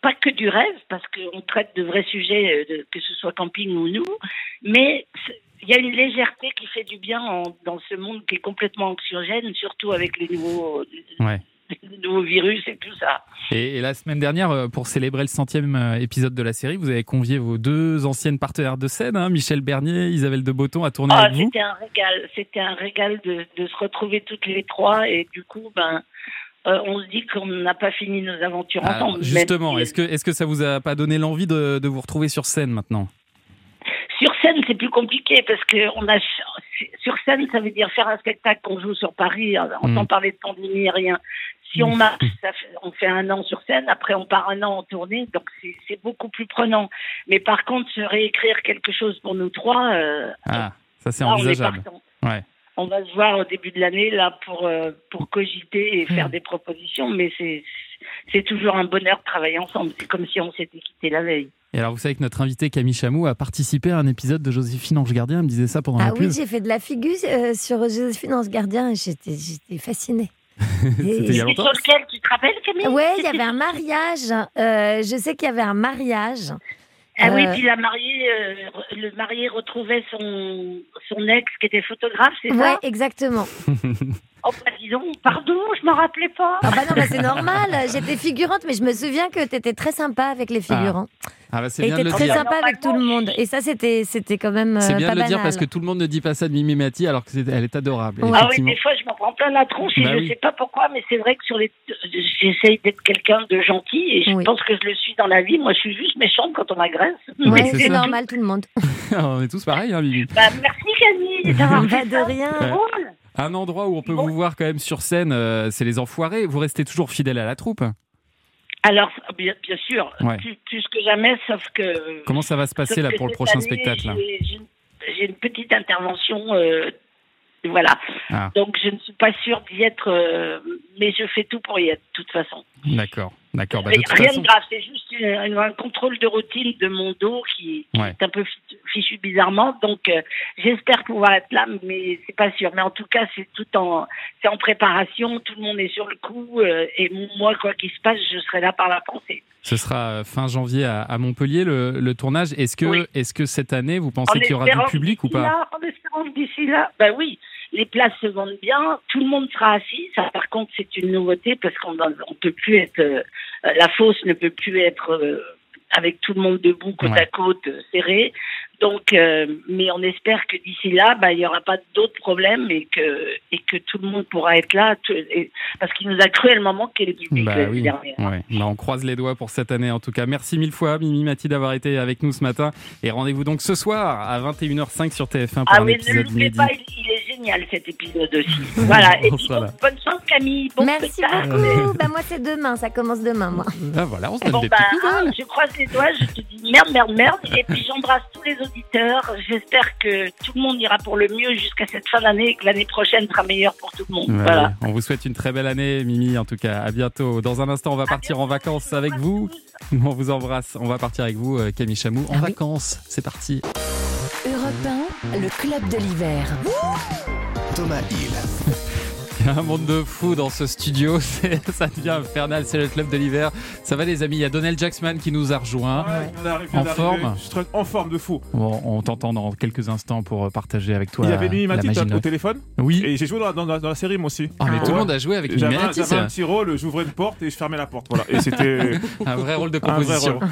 pas que du rêve, parce qu'on traite de vrais sujets, euh, que ce soit camping ou nous, mais il y a une légèreté qui fait du bien en- dans ce monde qui est complètement anxiogène, surtout avec les nouveaux, Ouais. les nouveaux virus et tout ça. Et, et la semaine dernière, euh, pour célébrer le centième euh, épisode de la série, vous avez convié vos deux anciennes partenaires de scène, hein, Michel Bernier, Isabelle de Botton, à tourner Ah, avec vous. c'était un régal, c'était un régal de, de se retrouver toutes les trois et du coup, ben, euh, on se dit qu'on n'a pas fini nos aventures Alors, ensemble. justement, est-ce que, est-ce que ça vous a pas donné l'envie de, de vous retrouver sur scène maintenant? Sur scène, c'est plus compliqué parce que on a sur scène, ça veut dire faire un spectacle qu'on joue sur Paris, euh, on Mm. sans parler de pandémie, rien. Si on marche, ça fait- on fait un an sur scène, après on part un an en tournée, donc c'est- beaucoup plus prenant. Mais par contre, se réécrire quelque chose pour nous trois, euh, Ah, ça c'est envisageable. Ouais. On va se voir au début de l'année là pour euh, pour cogiter et faire Mm. des propositions, mais c'est c'est toujours un bonheur de travailler ensemble. C'est comme si on s'était quitté la veille. Et alors, vous savez que notre invité Camille Chamou a participé à un épisode de Joséphine Ange Gardien. Elle me disait ça pendant Ah la oui, pub. j'ai fait de la figure euh, sur Joséphine Ange Gardien et j'étais, j'étais fascinée. C'était il y a Et longtemps. sur lequel tu te rappelles, Camille? Ouais, il y avait un mariage. euh, je sais qu'il y avait un mariage. Ah oui, Euh, puis la mariée, euh, le marié retrouvait son, son ex qui était photographe, c'est Ouais, ça exactement. Oh, bah dis donc, pardon, je m'en rappelais pas. Ah bah non, bah c'est normal. J'étais figurante, mais je me souviens que tu étais très sympa avec les figurants. Ah bah c'est Et bien de le très dire. sympa avec tout le monde. Et ça, c'était, c'était quand même C'est euh, bien pas de le dire parce que tout le monde ne dit pas ça de Mimi Mati alors qu'elle est adorable. Ah oui, des fois, je m'en prends plein la tronche et Bah je oui. sais pas pourquoi, mais c'est vrai que sur les, j'essaye d'être quelqu'un de gentil et je Oui. pense que je le suis dans la vie. Moi, je suis juste méchante quand on m'agresse. Ouais, Mais c'est c'est normal, tout le monde. On est tous pareils, hein, Mimi. Bah, merci Camille d'avoir Pas fait de rien. C'est drôle. Un endroit où on peut vous voir quand même sur scène, euh, c'est les Enfoirés. Vous restez toujours fidèle à la troupe. Alors, bien, bien sûr, Ouais. plus, plus que jamais, sauf que. Comment ça va se passer là pour le prochain année, spectacle j'ai une petite intervention. euh, voilà. Ah. Donc, je ne suis pas sûre d'y être, euh, mais je fais tout pour y être, de toute façon. D'accord, d'accord. Bah, rien façon, de grave, c'est juste une- un contrôle de routine de mon dos qui, qui Ouais. est un peu fichu, bizarrement. Donc, euh, j'espère pouvoir être là, mais c'est pas sûr. Mais en tout cas, c'est tout en, c'est en préparation. Tout le monde est sur le coup. euh, et moi, quoi qu'il se passe, je serai là par la pensée. ce sera fin janvier à, à Montpellier le, le tournage. Est-ce que, Oui. est-ce que cette année vous pensez En qu'il y aura du public ou pas En espérant d'ici là, bah oui, les places se vendent bien, tout le monde sera assis. Ça, par contre, c'est une nouveauté parce qu'on ne peut plus être, euh, la fosse ne peut plus être euh, avec tout le monde debout, côte Ouais. à côte, euh, serré. Donc, euh, mais on espère que d'ici là, bah, il n'y aura pas d'autres problèmes et que, et que tout le monde pourra être là, tout- et- parce qu'il nous a cruellement manqué le public Bah oui, dernière. ouais. Bah, on croise les doigts pour cette année en tout cas. Merci mille fois Mimi Mati d'avoir été avec nous ce matin et rendez-vous donc ce soir à 21h05 sur TF1 pour Ah un ne épisode inédit. pas, il, il est génial cet épisode aussi. voilà, et puis bonne chance Camille, bon Merci spectacle. beaucoup. bah, moi, c'est demain. Ça commence demain, moi. Ah, voilà, on se donne Bon, des bah, hein, je croise les doigts, je te dis merde, merde, merde. Et puis j'embrasse tous les auditeurs. J'espère que tout le monde ira pour le mieux jusqu'à cette fin d'année et que l'année prochaine sera meilleure pour tout le monde. Ouais, voilà. On vous souhaite une très belle année, Mimi, en tout cas. À bientôt. Dans un instant, on va partir en vacances avec vous. On vous embrasse. On va partir avec vous, euh, Camille Chamou, en vacances. C'est parti. Europe 1, le club de l'hiver. Thomas Hill. Il y a un monde de fou dans ce studio. Ça devient infernal. C'est le club de l'hiver. Ça va, les amis? Il y a Donald Jacksman qui nous a arrive, on En forme? Je suis très- en forme de fou. Bon, on t'entend dans quelques instants pour partager avec toi. Il y avait Mimi la Mati magie de au téléphone. Oui. Et j'ai joué dans la, dans la- dans la série moi aussi. Ah, mais tout le Ouais. monde a joué avec Mimi J'avais un- un petit rôle, j'ouvrais une porte et je fermais la porte. Voilà. Et c'était Un vrai rôle de Un composition. rôle.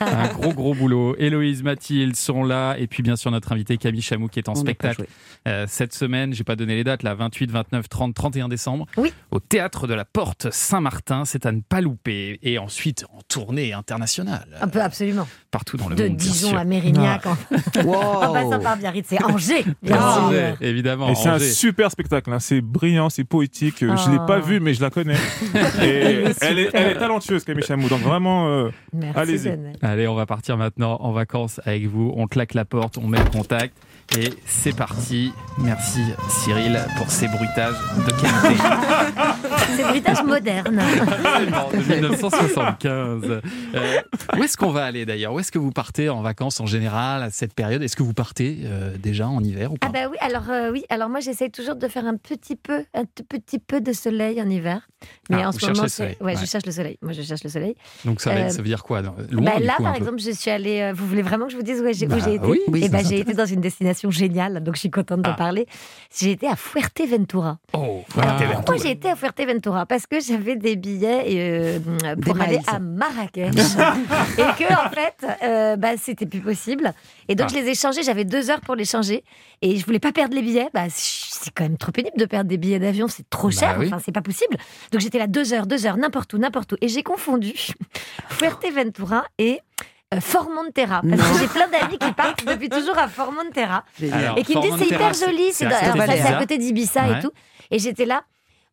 un gros, gros boulot. Héloïse, Mathilde sont là. Et puis, bien sûr, notre invité Camille Chamou qui est en On spectacle euh, cette semaine. J'ai pas donné les dates, là, 28, 29, 30, 31 décembre. Oui. Au théâtre de la Porte Saint-Martin. C'est à ne pas louper. Et ensuite, en tournée internationale. Un peu, absolument. Partout dans le De monde. bien Dijon à Mérignac. En... Wow. en passant par Biarritz, c'est Angers, bien Ah, sûr. Angers, évidemment. Et c'est un super spectacle, hein. c'est brillant, c'est poétique. Je l'ai Ah. pas vu, mais je la connais. Et elle est, elle est talentueuse, Camille Chamou. Donc vraiment, euh, Merci, allez-y. Allez, on va partir maintenant en vacances avec vous. On claque la porte, on met le contact. Et c'est parti. Merci Cyril pour ces bruitages de qualité. C'est bruitage moderne. Absolument, de 1975. Euh, où est-ce qu'on va aller d'ailleurs? Où est-ce que vous partez en vacances en général à cette période? Est-ce que vous partez euh, déjà en hiver ou pas? Ah bah oui, alors euh, oui, alors moi j'essaye toujours de faire un petit peu, un tout petit peu de soleil en hiver. Mais Ah, en vous ce cherchez moment, le ouais, ouais. je cherche le soleil. Moi, je cherche le soleil. Donc ça, va, Euh, ça veut dire quoi Loin Bah, là, coup, par exemple, je suis allée. euh, vous voulez vraiment que je vous dise où j'ai Bah été? oui, oui, Et ben, nous j'ai été dans une destination géniale, donc je suis contente Ah. de parler. J'ai été à Fuerteventura. Oh, Fuerteventura. Moi, j'ai été à Fuerteventura parce que j'avais des billets euh, pour Des aller miles. à Marrakech. et que, en fait, euh, bah, c'était plus possible. Et donc, Ah. je les ai changés. J'avais deux heures pour les changer. Et je voulais pas perdre les billets. Bah, c'est quand même trop pénible de perdre des billets d'avion. C'est trop Bah cher. oui. Enfin, c'est pas possible. Donc, j'étais là deux heures, deux heures, n'importe où, n'importe où. Et j'ai confondu Fuerteventura et. Euh, Formentera, parce que j'ai plein d'amis qui partent depuis toujours à Formentera Alors, et qui me disent c'est hyper joli, c'est à côté Ouais. et tout. Et j'étais là,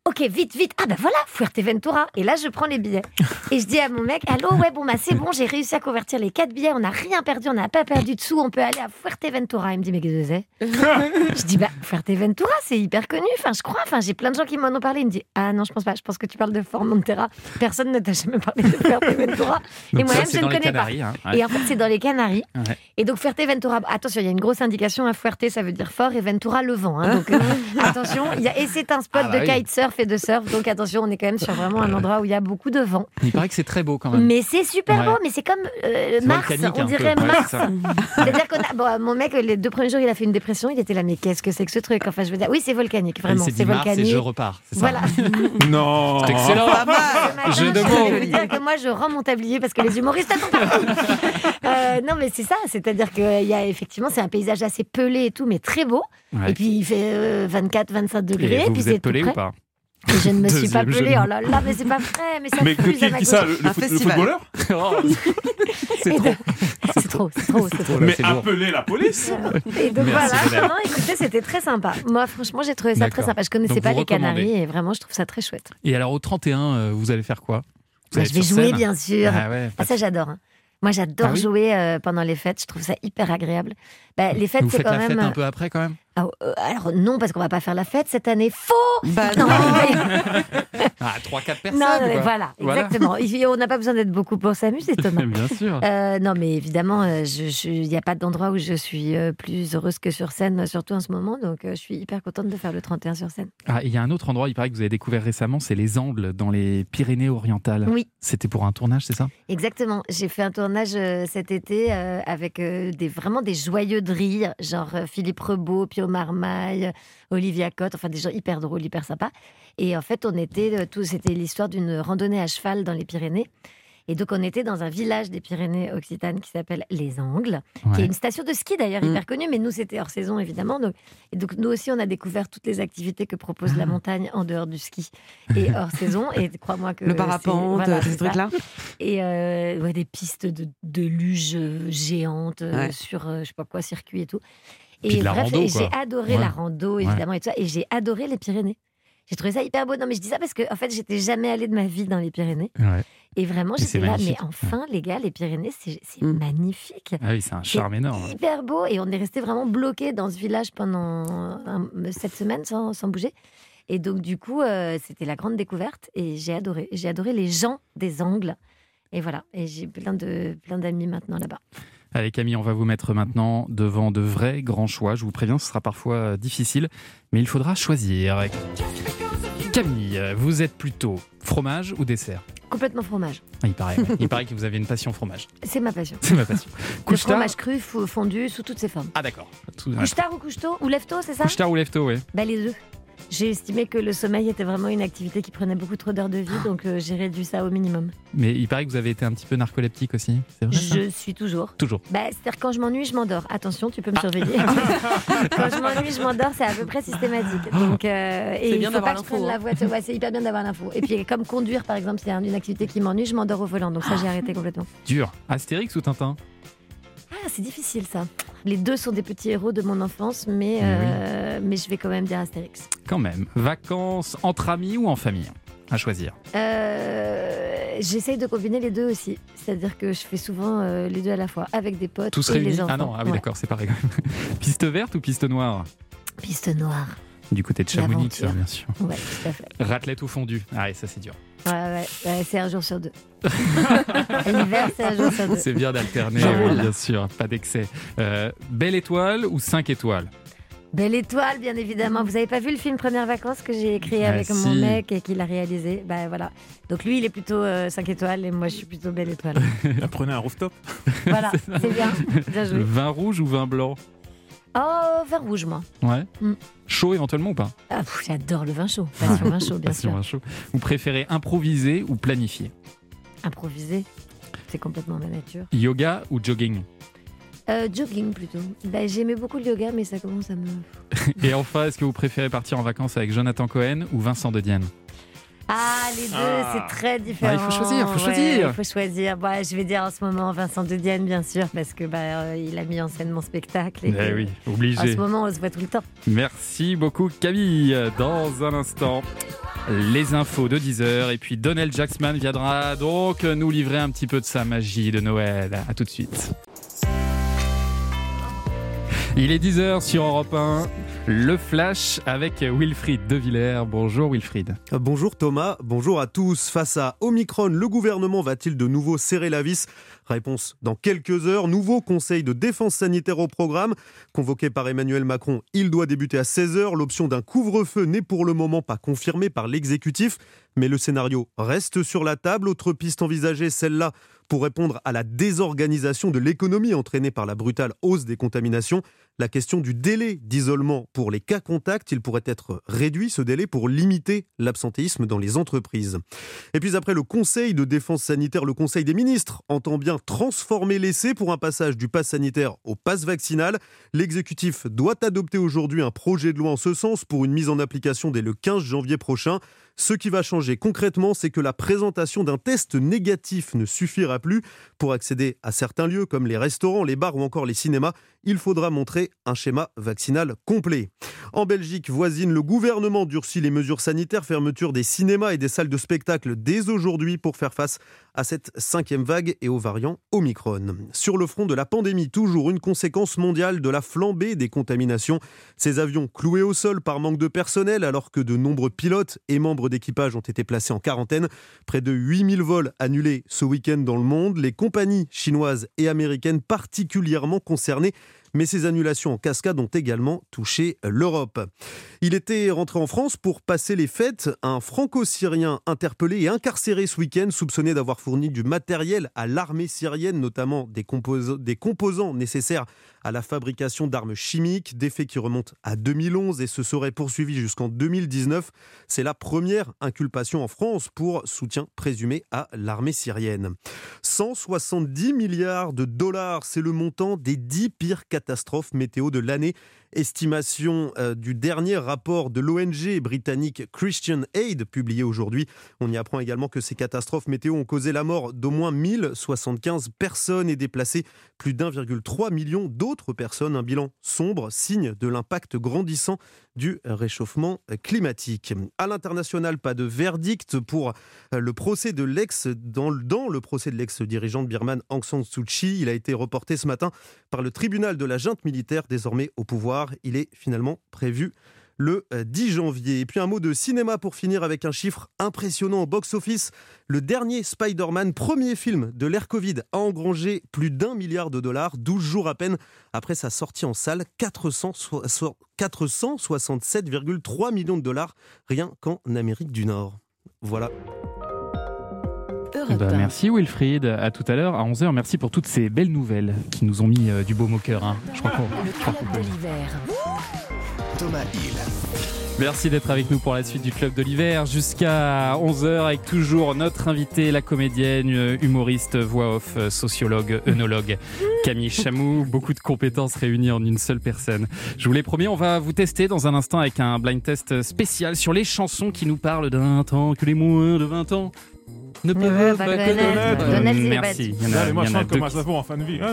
ok, vite, vite, ah bah voilà, Fuerteventura. Et là, je prends les billets. Et je dis à mon mec, allô, ouais, bon, bah c'est bon, j'ai réussi à convertir les quatre billets, on n'a rien perdu, on n'a pas perdu de sous, on peut aller à Fuerteventura. Il me dit, mais qu'est-ce que c'est? Je dis, bah Fuerteventura, c'est hyper connu, enfin, je crois, enfin, j'ai plein de gens qui m'en ont parlé. Il me dit, ah non, je pense pas, je pense que tu parles de Formentera. Personne ne t'a jamais parlé de Fuerteventura. Et moi-même, je ne connais pas. Canaries, hein. Ouais. Et en fait, c'est dans les Canaries. Ouais. Et donc Fuerteventura, attention, il y a une grosse indication à Fuerte, ça veut dire fort, et Ventura, le vent. hein. donc euh, attention, il y a, et c'est un spot Ah bah de oui. kitesurf et de surf, donc attention, on est quand même sur vraiment un endroit où il y a beaucoup de vent. Il paraît que c'est très beau quand même. Mais c'est super Ouais. beau, mais c'est comme euh, Mars, on peu. dirait Ouais, Mars. C'est-à-dire qu'on a, bon, mon mec, les deux premiers jours, il a fait une dépression, il était là, mais qu'est-ce que c'est que ce truc? Enfin, je veux dire, oui, c'est volcanique, Il vraiment, c'est dit Mars et volcanique. je repars. c'est ça? Voilà. Non. C'est excellent. Pas mal. Je vous dire que moi, je rends mon tablier parce que les humoristes attendent. Euh, non, mais c'est ça. C'est-à-dire qu'il y a effectivement, c'est un paysage assez pelé et tout, mais très beau. Ouais. Et puis, il fait euh, 24, 25 degrés. Et vous puis vous c'est êtes pelé ou pas? Et je ne me suis pas pelée. Oh là là, mais c'est pas vrai. Mais ça Mais que- fuse à qui, ma qui ça le, le Un foot- le festival. footballeur C'est trop. C'est trop, c'est trop, c'est trop. Mais appelez la police Et donc Merci, voilà, non, écoutez, c'était très sympa. Moi, franchement, j'ai trouvé ça très sympa. Je connaissais Donc, pas les. Canaries et vraiment, je trouve ça très chouette. Et alors au 31, euh, vous allez faire quoi? Vous Bah, je vais jouer, scène? bien sûr. Ah ouais, Ah, ça, j'adore. hein. Moi, j'adore Ah oui? jouer euh, pendant les fêtes. Je trouve ça hyper agréable. Bah, les fêtes, Vous c'est faites quand la même. fête un peu après quand même? Ah, euh, alors non, parce qu'on va pas faire la fête cette année. Faux Bah Non, non. Ah, 3-4 personnes non, non, voilà, Voilà. exactement. On n'a pas besoin d'être beaucoup pour s'amuser, Thomas. Bien sûr. Euh, non, mais évidemment, euh, je- je- il n'y a pas d'endroit où je suis plus heureuse que sur scène, surtout en ce moment. Donc, je suis hyper contente de faire le 31 sur scène. Ah, il y a un autre endroit, il paraît que vous avez découvert récemment, c'est les Angles dans les Pyrénées-Orientales. Oui. C'était pour un tournage, c'est ça? Exactement. J'ai fait un tournage cet été euh, avec euh, des, vraiment des joyeux de rire, genre Philippe Rebaud, Marmaille, Olivia Cotte, enfin des gens hyper drôles, hyper sympas. Et en fait, on était, euh, tout, c'était l'histoire d'une randonnée à cheval dans les Pyrénées. Et donc, on était dans un village des Pyrénées occitanes qui s'appelle Les Angles, qui est une station de ski d'ailleurs Mm. hyper connue, mais nous, c'était hors saison évidemment. Donc, et donc, nous aussi, on a découvert toutes les activités que propose Ah. la montagne en dehors du ski et hors saison. Et crois-moi que. Le parapente, voilà, ces c'est ça. trucs-là. Et euh, ouais, des pistes de, de luge euh, géantes euh, Ouais. sur, euh, je sais pas quoi, circuit et tout. Et j'ai adoré Ouais. la rando, évidemment, et tout ça. Et j'ai adoré les Pyrénées. J'ai trouvé ça hyper beau. Non, mais je dis ça parce que, en fait, j'étais jamais allée de ma vie dans les Pyrénées. Ouais. Et vraiment, j'étais là, mais enfin, les gars, les Pyrénées, c'est c'est Mm. magnifique. Ah oui, c'est un charme énorme. Hyper beau. Et on est resté vraiment bloqué dans ce village pendant sept semaines sans, sans bouger. Et donc, du coup, euh, c'était la grande découverte. Et j'ai adoré. J'ai adoré les gens des Angles. Et voilà. Et j'ai plein de plein d'amis maintenant là-bas. Allez Camille, on va vous mettre maintenant devant de vrais grands choix. Je vous préviens, ce sera parfois euh, difficile, mais il faudra choisir. Camille, vous êtes plutôt fromage ou dessert? Complètement fromage. Ah, Il paraît, ouais. il paraît que vous avez une passion fromage. C'est ma passion. C'est ma passion. Le fromage cru, fo- fondu, sous toutes ses formes. Ah d'accord. Couche-tard ou couche-tôt Ou lève-tôt, c'est ça? Couche-tard ou lève-tôt, ouais. Bah, les deux. J'ai estimé que le sommeil était vraiment une activité qui prenait beaucoup trop d'heures de vie, donc euh, j'ai réduit ça au minimum. Mais il paraît que vous avez été un petit peu narcoleptique aussi. C'est vrai ça? Je suis toujours. Toujours. Bah, C'est-à-dire quand je m'ennuie, je m'endors. Attention, tu peux me surveiller. quand je m'ennuie, je m'endors, c'est à peu près systématique. Donc, euh, et C'est il bien faut pas d'avoir que je prenne la hein. voiture. Ouais, c'est hyper bien d'avoir l'info. Et puis comme conduire, par exemple, c'est une activité qui m'ennuie, je m'endors au volant. Donc ça, j'ai arrêté complètement. Dur. Astérix ou Tintin? Ah, c'est difficile ça. Les deux sont des petits héros de mon enfance, mais, Eh euh, mais je vais quand même dire Astérix. Quand même. Vacances entre amis ou en famille À choisir? Euh, J'essaye de combiner les deux aussi. C'est-à-dire que je fais souvent euh, les deux à la fois, avec des potes Tous et réunis? Les enfants. Ah non, ah oui Ouais. d'accord, c'est pareil. piste verte ou piste noire? Piste noire. Du côté de Chamonix, L'aventure. ça, bien sûr. Ouais, tout à fait. Raclette ou fondu Ah, et ça c'est dur. Ouais, ouais, ouais, c'est un jour sur deux. L'hiver, c'est un jour sur deux. C'est bien d'alterner, euh, roule. bien sûr, pas d'excès. Euh, belle étoile ou 5 étoiles? Belle étoile, bien évidemment. Vous avez pas vu le film Premières vacances que j'ai écrit Ah, avec si. mon mec et qu'il a réalisé? Bah voilà. Donc lui, il est plutôt 5 étoiles et moi, je suis plutôt belle étoile. Apprenez un rooftop. Voilà, c'est bien. Bien joué. Vin rouge ou vin blanc? Oh, vin rouge, moi. Ouais. Mm. Chaud éventuellement ou pas Ah, pff, J'adore le vin chaud. Passion vin chaud, bien Passion sûr. vin chaud. Vous préférez improviser ou planifier Improviser, c'est complètement ma nature. Yoga ou jogging Euh, jogging plutôt. Bah, J'aimais beaucoup le yoga, mais ça commence à me. Et enfin, est-ce que vous préférez partir en vacances avec Jonathan Cohen ou Vincent de Dienne Ah, les deux, Ah. c'est très différent. il faut choisir, faut Ouais, choisir. Il faut choisir. Bah, je vais dire en ce moment Vincent de Dienne, bien sûr, parce que bah, euh, il a mis en scène mon spectacle. Et Eh oui, obligé. En ce moment, on se voit tout le temps. Merci beaucoup Camille. Dans un instant, les infos de 10h et puis Donald Jacksman viendra donc nous livrer un petit peu de sa magie de Noël. À tout de suite. Il est 10h sur Europe 1. Le flash avec Wilfried De Villers. Bonjour Wilfried. Bonjour Thomas, bonjour à tous. Face à Omicron, le gouvernement va-t-il de nouveau serrer la vis Réponse dans quelques heures. Nouveau conseil de défense sanitaire au programme. Convoqué par Emmanuel Macron, il doit débuter à 16h. L'option d'un couvre-feu n'est pour le moment pas confirmée par l'exécutif, mais le scénario reste sur la table. Autre piste envisagée, celle-là, pour répondre à la désorganisation de l'économie entraînée par la brutale hausse des contaminations. La question du délai d'isolement pour les cas contacts, il pourrait être réduit, ce délai, pour limiter l'absentéisme dans les entreprises. Et puis après le Conseil de défense sanitaire, le Conseil des ministres entend bien transformer l'essai pour un passage du pass sanitaire au pass vaccinal. L'exécutif doit adopter aujourd'hui un projet de loi en ce sens pour une mise en application dès le 15 janvier prochain. Ce qui va changer concrètement, c'est que la présentation d'un test négatif ne suffira plus. Pour accéder à certains lieux comme les restaurants, les bars ou encore les cinémas, il faudra montrer un schéma vaccinal complet. En Belgique voisine, le gouvernement durcit les mesures sanitaires, fermeture des cinémas et des salles de spectacle dès aujourd'hui pour faire face à cette cinquième vague et aux variants Omicron. Sur le front de la pandémie, toujours une conséquence mondiale de la flambée des contaminations. Ces avions cloués au sol par manque de personnel alors que de nombreux pilotes et membres d'équipage ont été placés en quarantaine. Près de 8000 vols annulés ce week-end dans le monde. Les compagnies chinoises et américaines particulièrement concernées mais ces annulations en cascade ont également touché l'Europe. Il était rentré en France pour passer les fêtes. Un franco-syrien interpellé et incarcéré ce week-end, soupçonné d'avoir fourni du matériel à l'armée syrienne, notamment des, compos- des composants nécessaires à la fabrication d'armes chimiques, des faits qui remontent à 2011 et se seraient poursuivis jusqu'en 2019. C'est la première inculpation en France pour soutien présumé à l'armée syrienne. 170 milliards de dollars, c'est le montant des 10 pires catastrophes météo de l'année. Estimation euh, du dernier rapport de l'ONG britannique Christian Aid publié aujourd'hui. On y apprend également que ces catastrophes météo ont causé la mort d'au moins 1075 personnes et déplacé plus d'1,3 million d'autres personnes. Un bilan sombre, signe de l'impact grandissant du réchauffement climatique. À l'international, pas de verdict pour euh, le procès de l'ex dans, le- procès de l'ex-dirigeante birmane Aung San Suu Kyi. Il a été reporté ce matin par le tribunal de la junte militaire désormais au pouvoir. Il est finalement prévu le euh, 10 janvier. Et puis un mot de cinéma pour finir avec un chiffre impressionnant au box-office. Le dernier Spider-Man, premier film de l'ère Covid, a engrangé plus d'un milliard de dollars, 12 jours à peine après sa sortie en salle, 400 so- 467,3 millions de dollars rien qu'en Amérique du Nord. Voilà. Ben, merci Wilfried. À tout à l'heure à 11h. Merci pour toutes ces belles nouvelles qui nous ont mis euh, du baume au cœur. hein. Je crois qu'on- je crois qu'on Club peut- de l'hiver. Thomas Hill. Merci d'être avec nous pour la suite du Club de l'hiver jusqu'à 11h avec toujours notre invitée, la comédienne, euh, humoriste, voix off, euh, sociologue, œnologue, Camille Chamou. Beaucoup de compétences réunies en une seule personne. Je vous l'ai promis, on va vous tester dans un instant avec un blind test spécial sur les chansons qui nous parlent d'un temps que les moins de 20 ans ne peuvent est Merci. bête. Il y en a, Allez, moi, je chante comme un savon en fin de vie. Oui,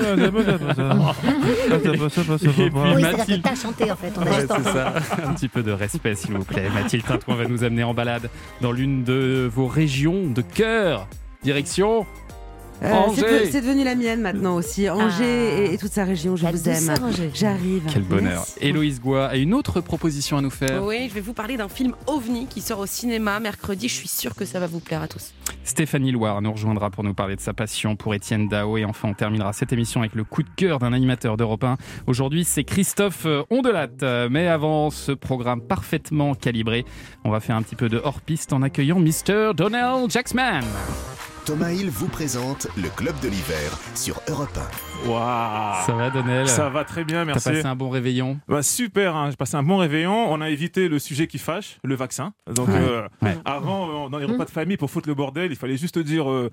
c'est-à-dire que Mathilde. t'as chanté en fait. C'est ça. Un petit peu de respect, s'il vous plaît. Mathilde Tintouin va nous amener en balade dans l'une de vos régions de cœur. Direction Euh, c'est de- c'est devenu la mienne maintenant aussi. Angers et, et toute sa région, je La vous aime. J'arrive. Quel bonheur. Héloïse Goua a une autre proposition à nous faire. Oui, je vais vous parler d'un film OVNI qui sort au cinéma mercredi. Je suis sûre que ça va vous plaire à tous. Stéphanie Loire nous rejoindra pour nous parler de sa passion pour Étienne Dao. Et enfin, on terminera cette émission avec le coup de cœur d'un animateur d'Europe 1. Aujourd'hui, c'est Christophe euh, Ondelat. Euh, Mais avant ce programme parfaitement calibré, on va faire un petit peu de hors-piste en accueillant Mr. Donald Jacksman. Thomas Hill vous présente le Club de l'hiver sur Europe Waouh Ça va, Donnel Ça va très bien, merci. T'as passé un bon réveillon Bah, super, hein, j'ai passé un bon réveillon. On a évité le sujet qui fâche, le vaccin. Donc, Ouais. euh, Ouais. avant, euh, dans les repas de famille, pour foutre le bordel, il fallait juste dire. euh,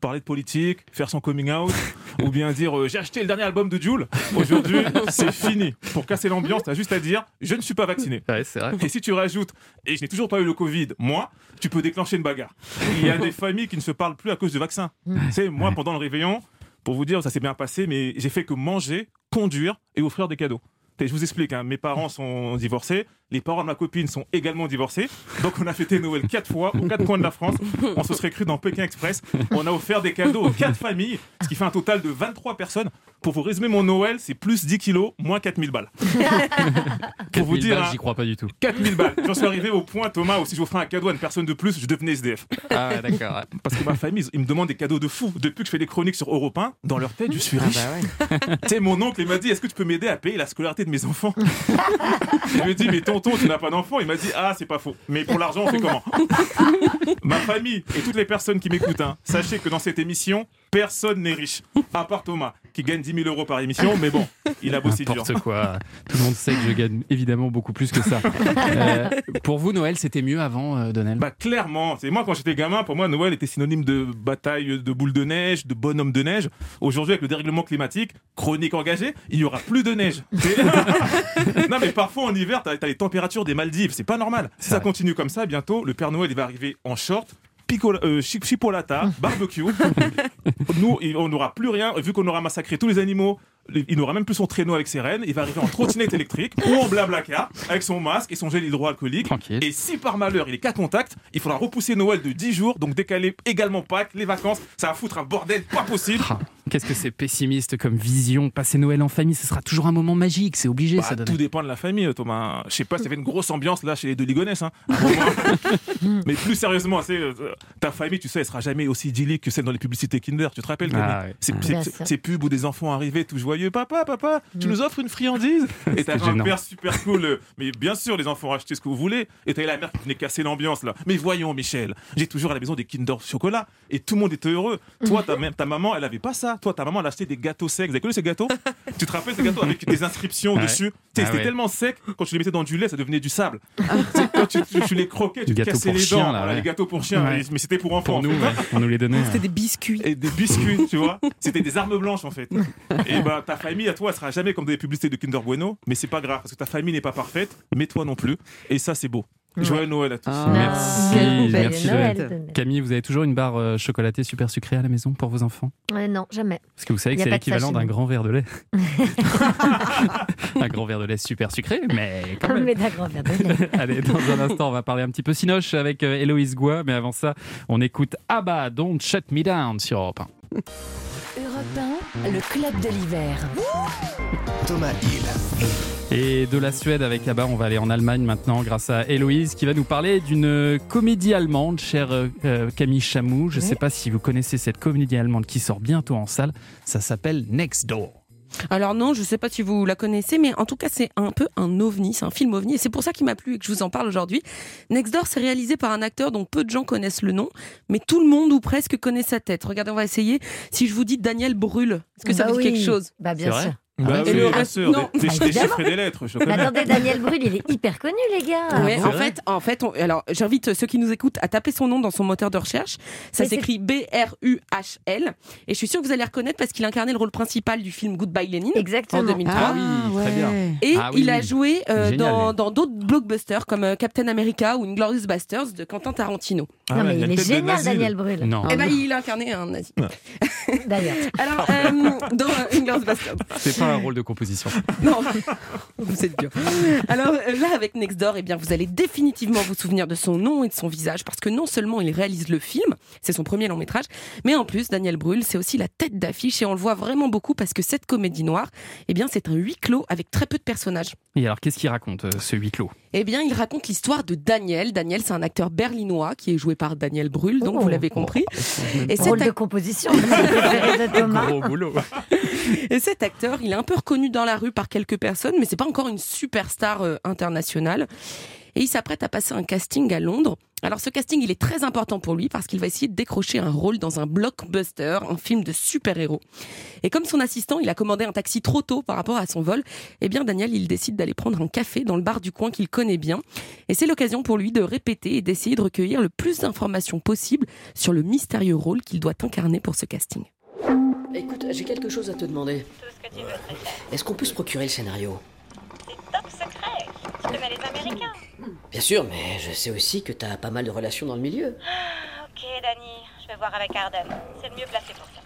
parler de politique, faire son coming out, ou bien dire euh, j'ai acheté le dernier album de Jules. Aujourd'hui, c'est fini. Pour casser l'ambiance, t'as juste à dire je ne suis pas vacciné. Ouais, c'est vrai. Et si tu rajoutes et je n'ai toujours pas eu le Covid, moi, tu peux déclencher une bagarre. Il y a des familles qui ne se parlent plus à cause du vaccin. Tu sais, moi, pendant le réveillon, pour vous dire, ça s'est bien passé, mais j'ai fait que manger, conduire et offrir des cadeaux. Et je vous explique, hein, mes parents sont divorcés, les parents de ma copine sont également divorcés, donc on a fêté Noël quatre fois aux quatre coins de la France. On se serait cru dans Pékin Express. On a offert des cadeaux aux quatre familles, ce qui fait un total de 23 personnes. Pour vous résumer, mon Noël, c'est plus 10 kilos, moins 4000 balles. Pour vous 4000 dire, hein, j'y crois pas du tout. 4000 balles. J'en suis arrivé au point, Thomas, où si je offrais un cadeau à une personne de plus, je devenais SDF. Ah ouais, d'accord. ouais. Parce que ma famille, ils me demandent des cadeaux de fou. Depuis que je fais des chroniques sur Europe 1, dans leur tête, je suis riche. tu sais, mon oncle, il m'a dit Est-ce que tu peux m'aider à payer la scolarité de mes enfants? Je lui ai dit Mais tonton, tu n'as pas d'enfant Il m'a dit Ah, c'est pas faux. Mais pour l'argent, on fait comment? Ma famille et toutes les personnes qui m'écoutent, hein, sachez que dans cette émission, personne n'est riche. À part Thomas, qui gagne 10 000 euros par émission. Mais bon, il a bossé dur. N'importe quoi. Tout le monde sait que je gagne évidemment beaucoup plus que ça. Euh, pour vous, Noël, c'était mieux avant, euh, Donnel? Bah clairement, c'est moi quand j'étais gamin, pour moi Noël était synonyme de bataille de boules de neige, de bonhomme de neige. Aujourd'hui avec le dérèglement climatique, chronique engagée, il n'y aura plus de neige. Non mais parfois en hiver, t'as as les températures des Maldives, c'est pas normal. Si ça continue comme ça, bientôt le Père Noël il va arriver en short. Picola, euh, chi- chipolata, barbecue. Nous, on n'aura plus rien, vu qu'on aura massacré tous les animaux. Il n'aura même plus son traîneau avec ses rennes. Il va arriver en trottinette électrique ou en blablacar avec son masque et son gel hydroalcoolique. Et si par malheur il est cas contact, il faudra repousser Noël de 10 jours, donc décaler également Pâques, les vacances. Ça va foutre un bordel pas possible. Qu'est-ce que c'est pessimiste comme vision? Passer Noël en famille, ce sera toujours un moment magique, c'est obligé Bah, ça. tout dépend de la famille, Thomas. Je sais pas, ça fait une grosse ambiance là chez les deux Ligonès. Hein. Mais plus sérieusement, euh, ta famille, tu sais, elle sera jamais aussi idyllique que celle dans les publicités Kinder. Tu te rappelles Ah, ouais. Ces, Ah. ces- pubs où des enfants arrivaient tout joyeux. Papa, papa, tu nous offres une friandise? Et t'avais un père super cool. euh, Mais bien sûr, les enfants achetaient ce que vous voulez. Et t'avais la mère qui venait casser l'ambiance là. Mais voyons, Michel, j'ai toujours à la maison des Kinder chocolat. Et tout le monde était heureux. Toi, ta, même- ta maman, elle avait pas ça. Toi, ta maman, elle achetait des gâteaux secs. Vous avez connu ces gâteaux Tu te rappelles ces gâteaux avec des inscriptions Ouais. dessus Ah C'était ouais. tellement sec, quand tu les mettais dans du lait, ça devenait du sable. Sais, quand tu, tu- tu les croquais, tu te Gâteaux cassais pour les chiens, dents. là, Voilà, ouais. Les gâteaux pour chiens, Ouais. mais c'était pour enfants. Pour nous, en fait. ouais, on nous les donnait. C'était des biscuits. Et des biscuits, tu vois. C'était des armes blanches en fait. Et ben ta famille à toi, elle sera jamais comme des publicités de Kinder Bueno, mais c'est pas grave parce que ta famille n'est pas parfaite, mais toi non plus. Et ça c'est beau. Joyeux Noël à tous. Ah. Merci, merci Noël. Camille, vous avez toujours une barre euh, chocolatée super sucrée à la maison pour vos enfants? Euh, non, jamais. Parce que vous savez que a c'est l'équivalent d'un grand verre de lait. un grand verre de lait super sucré, mais quand même. Mais d'un grand verre de lait. Allez, dans un instant, on va parler un petit peu Sinoche avec euh, Héloïse Goua, mais avant ça, on écoute Abba, Don't Shut Me Down sur Europe 1. Europe 1, le club de l'hiver. Thomas Hill. Et de la Suède avec Abba, on va aller en Allemagne maintenant grâce à Héloïse qui va nous parler d'une comédie allemande, chère euh, Camille Chamou. Je ne sais pas si vous connaissez cette comédie allemande qui sort bientôt en salle. Ça s'appelle Next Door. Alors non, je sais pas si vous la connaissez, mais en tout cas c'est un peu un ovni, c'est un film ovni, et c'est pour ça qu'il m'a plu et que je vous en parle aujourd'hui. Next Door, c'est réalisé par un acteur dont peu de gens connaissent le nom, mais tout le monde ou presque connaît sa tête. Regardez, on va essayer. Si je vous dis Daniel Brûle, est-ce que ça Bah vous dit oui. quelque chose? Bah, bien sûr. Bah Et oui, le bien reste- sûr, non. des, des- Bah, des chiffres et des lettres, je Mais connais. attendez, Daniel Brühl, il est hyper connu, les gars. Ouais, en fait, en fait, on- alors j'invite ceux qui nous écoutent à taper son nom dans son moteur de recherche. Ça s'écrit B-R-U-H-L. Et je suis sûre que vous allez le reconnaître parce qu'il incarnait le rôle principal du film Goodbye Lenin Exactement. en 2003. Ah oui, très bien. Et Ah oui, il a joué euh, Génial, dans d'autres blockbusters comme euh, Captain America ou Inglorious Bastards de Quentin Tarantino. Ah non, ouais, mais il est génial, Daniel. Brühl. Non. Eh ben, il a incarné un nazi. D'ailleurs. Alors, euh, dans Inglourious Basterds. C'est pas un rôle de composition. Non, vous êtes dur. Alors euh, là, avec Nextdoor, eh bien, vous allez définitivement vous souvenir de son nom et de son visage, parce que non seulement il réalise le film, c'est son premier long métrage, mais en plus, Daniel Brühl, c'est aussi la tête d'affiche et on le voit vraiment beaucoup parce que cette comédie noire, eh bien, c'est un huis clos avec très peu de personnages. Et alors, qu'est-ce qu'il raconte, euh, ce huis clos? Eh bien, il raconte l'histoire de Daniel. Daniel, c'est un acteur berlinois qui est joué par Daniel Brühl, donc Oh. vous l'avez compris. Et cet, Rôle de composition. préféré de Thomas. Gros boulot. et cet acteur, il est un peu reconnu dans la rue par quelques personnes, mais c'est pas encore une superstar euh, internationale. et il s'apprête à passer un casting à Londres. Alors ce casting, il est très important pour lui parce qu'il va essayer de décrocher un rôle dans un blockbuster, un film de super-héros. Et comme son assistant, il a commandé un taxi trop tôt par rapport à son vol, eh bien Daniel, il décide d'aller prendre un café dans le bar du coin qu'il connaît bien. Et c'est l'occasion pour lui de répéter et d'essayer de recueillir le plus d'informations possible sur le mystérieux rôle qu'il doit incarner pour ce casting. Écoute, j'ai quelque chose à te demander. Est-ce qu'on peut se procurer le scénario? Top secret. Je te mets les Américains. Bien sûr, mais je sais aussi que t'as pas mal de relations dans le milieu. Ah, ok, Dani. Je vais voir avec Arden. C'est le mieux placé pour ça.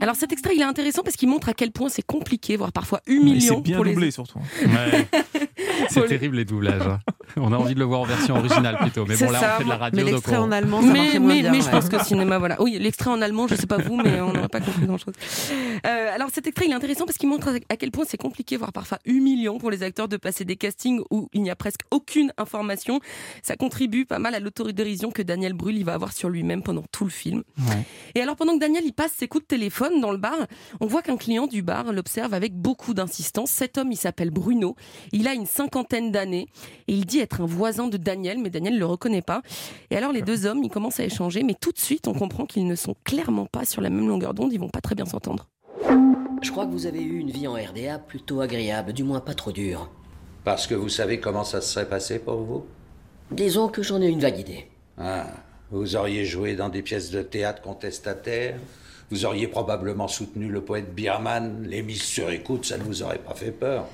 Alors cet extrait, il est intéressant parce qu'il montre à quel point c'est compliqué, voire parfois humiliant. C'est bien pour doublé les... surtout. Ouais. C'est terrible les doublages. hein. On a envie de le voir en version originale plutôt. Mais C'est bon, là, ça. on fait de la radio. Mais donc l'extrait on- en allemand, ça mais, moins mais, bien. mais je ouais. pense que cinéma, voilà. Oui, l'extrait en allemand, je sais pas vous, mais on n'aurait pas compris grand chose. alors cet extrait, il est intéressant parce qu'il montre à quel point c'est compliqué, voire parfois humiliant pour les acteurs de passer des castings où il n'y a presque aucune information. Ça contribue pas mal à l'autodérision que Daniel Brühl il va avoir sur lui-même pendant tout le film. Et alors pendant que Daniel il passe ses coups de téléphone dans le bar, on voit qu'un client du bar l'observe avec beaucoup d'insistance. Cet homme, il s'appelle Bruno. Il a une cinquantaine d'années et il dit être un voisin de Daniel, mais Daniel ne le reconnaît pas. Et alors les deux hommes, ils commencent à échanger, mais tout de suite on comprend qu'ils ne sont clairement pas sur la même longueur d'onde. Ils vont pas très bien s'entendre. Je crois que vous avez eu une vie en RDA plutôt agréable, du moins pas trop dure. Parce que vous savez comment ça se serait passé pour vous? Disons que j'en ai une vague idée. Ah, vous auriez joué dans des pièces de théâtre contestataires, vous auriez probablement soutenu le poète Biermann, les mises sur écoute, ça ne vous aurait pas fait peur.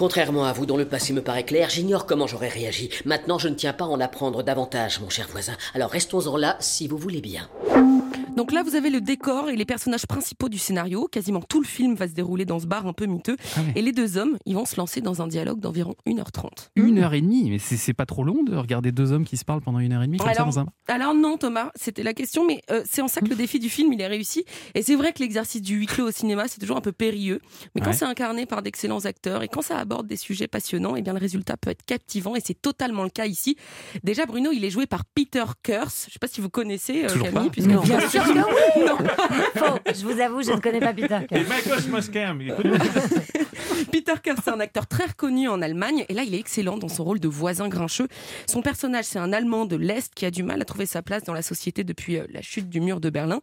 Contrairement à vous, dont le passé me paraît clair, j'ignore comment j'aurais réagi. Maintenant, je ne tiens pas à en apprendre davantage, mon cher voisin. Alors restons-en là, si vous voulez bien. Donc là, vous avez le décor et les personnages principaux du scénario. Quasiment tout le film va se dérouler dans ce bar un peu miteux. Et les deux hommes, ils vont se lancer dans un dialogue d'environ 1h30. Une heure et demie, mais c'est pas trop long de regarder deux hommes qui se parlent pendant une heure et demie comme ça Alors, dans un. alors non Thomas, c'était la question, mais euh, c'est en ça que le défi du film il est réussi. Et c'est vrai que l'exercice du huis clos au cinéma c'est toujours un peu périlleux, mais quand Ouais. c'est incarné par d'excellents acteurs et quand ça aborde des sujets passionnants, et bien le résultat peut être captivant et c'est totalement le cas ici. Déjà Bruno il est joué par Peter Kurse, je sais pas si vous connaissez euh, Camille, puisque Non. Bien sûr oui Non. Faux. Je vous avoue, je ne connais pas Peter Et. Michael. Peter Kurz, c'est un acteur très reconnu en Allemagne et là il est excellent dans son rôle de voisin grincheux. Son personnage, c'est un Allemand de l'Est qui a du mal à trouver sa place dans la société depuis euh, la chute du mur de Berlin.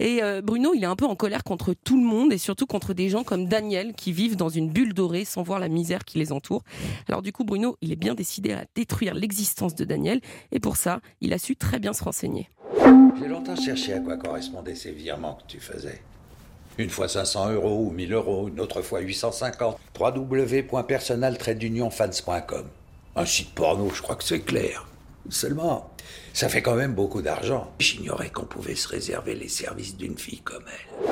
Et euh, Bruno, il est un peu en colère contre tout le monde et surtout contre des gens comme Daniel qui vivent dans une bulle dorée sans voir la misère qui les entoure. Alors du coup, Bruno, il est bien décidé à détruire l'existence de Daniel et pour ça, il a su très bien se renseigner. J'ai longtemps cherché à quoi correspondaient ces virements que tu faisais. Une fois 500 euros ou 1000 euros, une autre fois 850. www.personal-fans.com. Un site porno, je crois que c'est clair. Seulement, ça fait quand même beaucoup d'argent. J'ignorais qu'on pouvait se réserver les services d'une fille comme elle.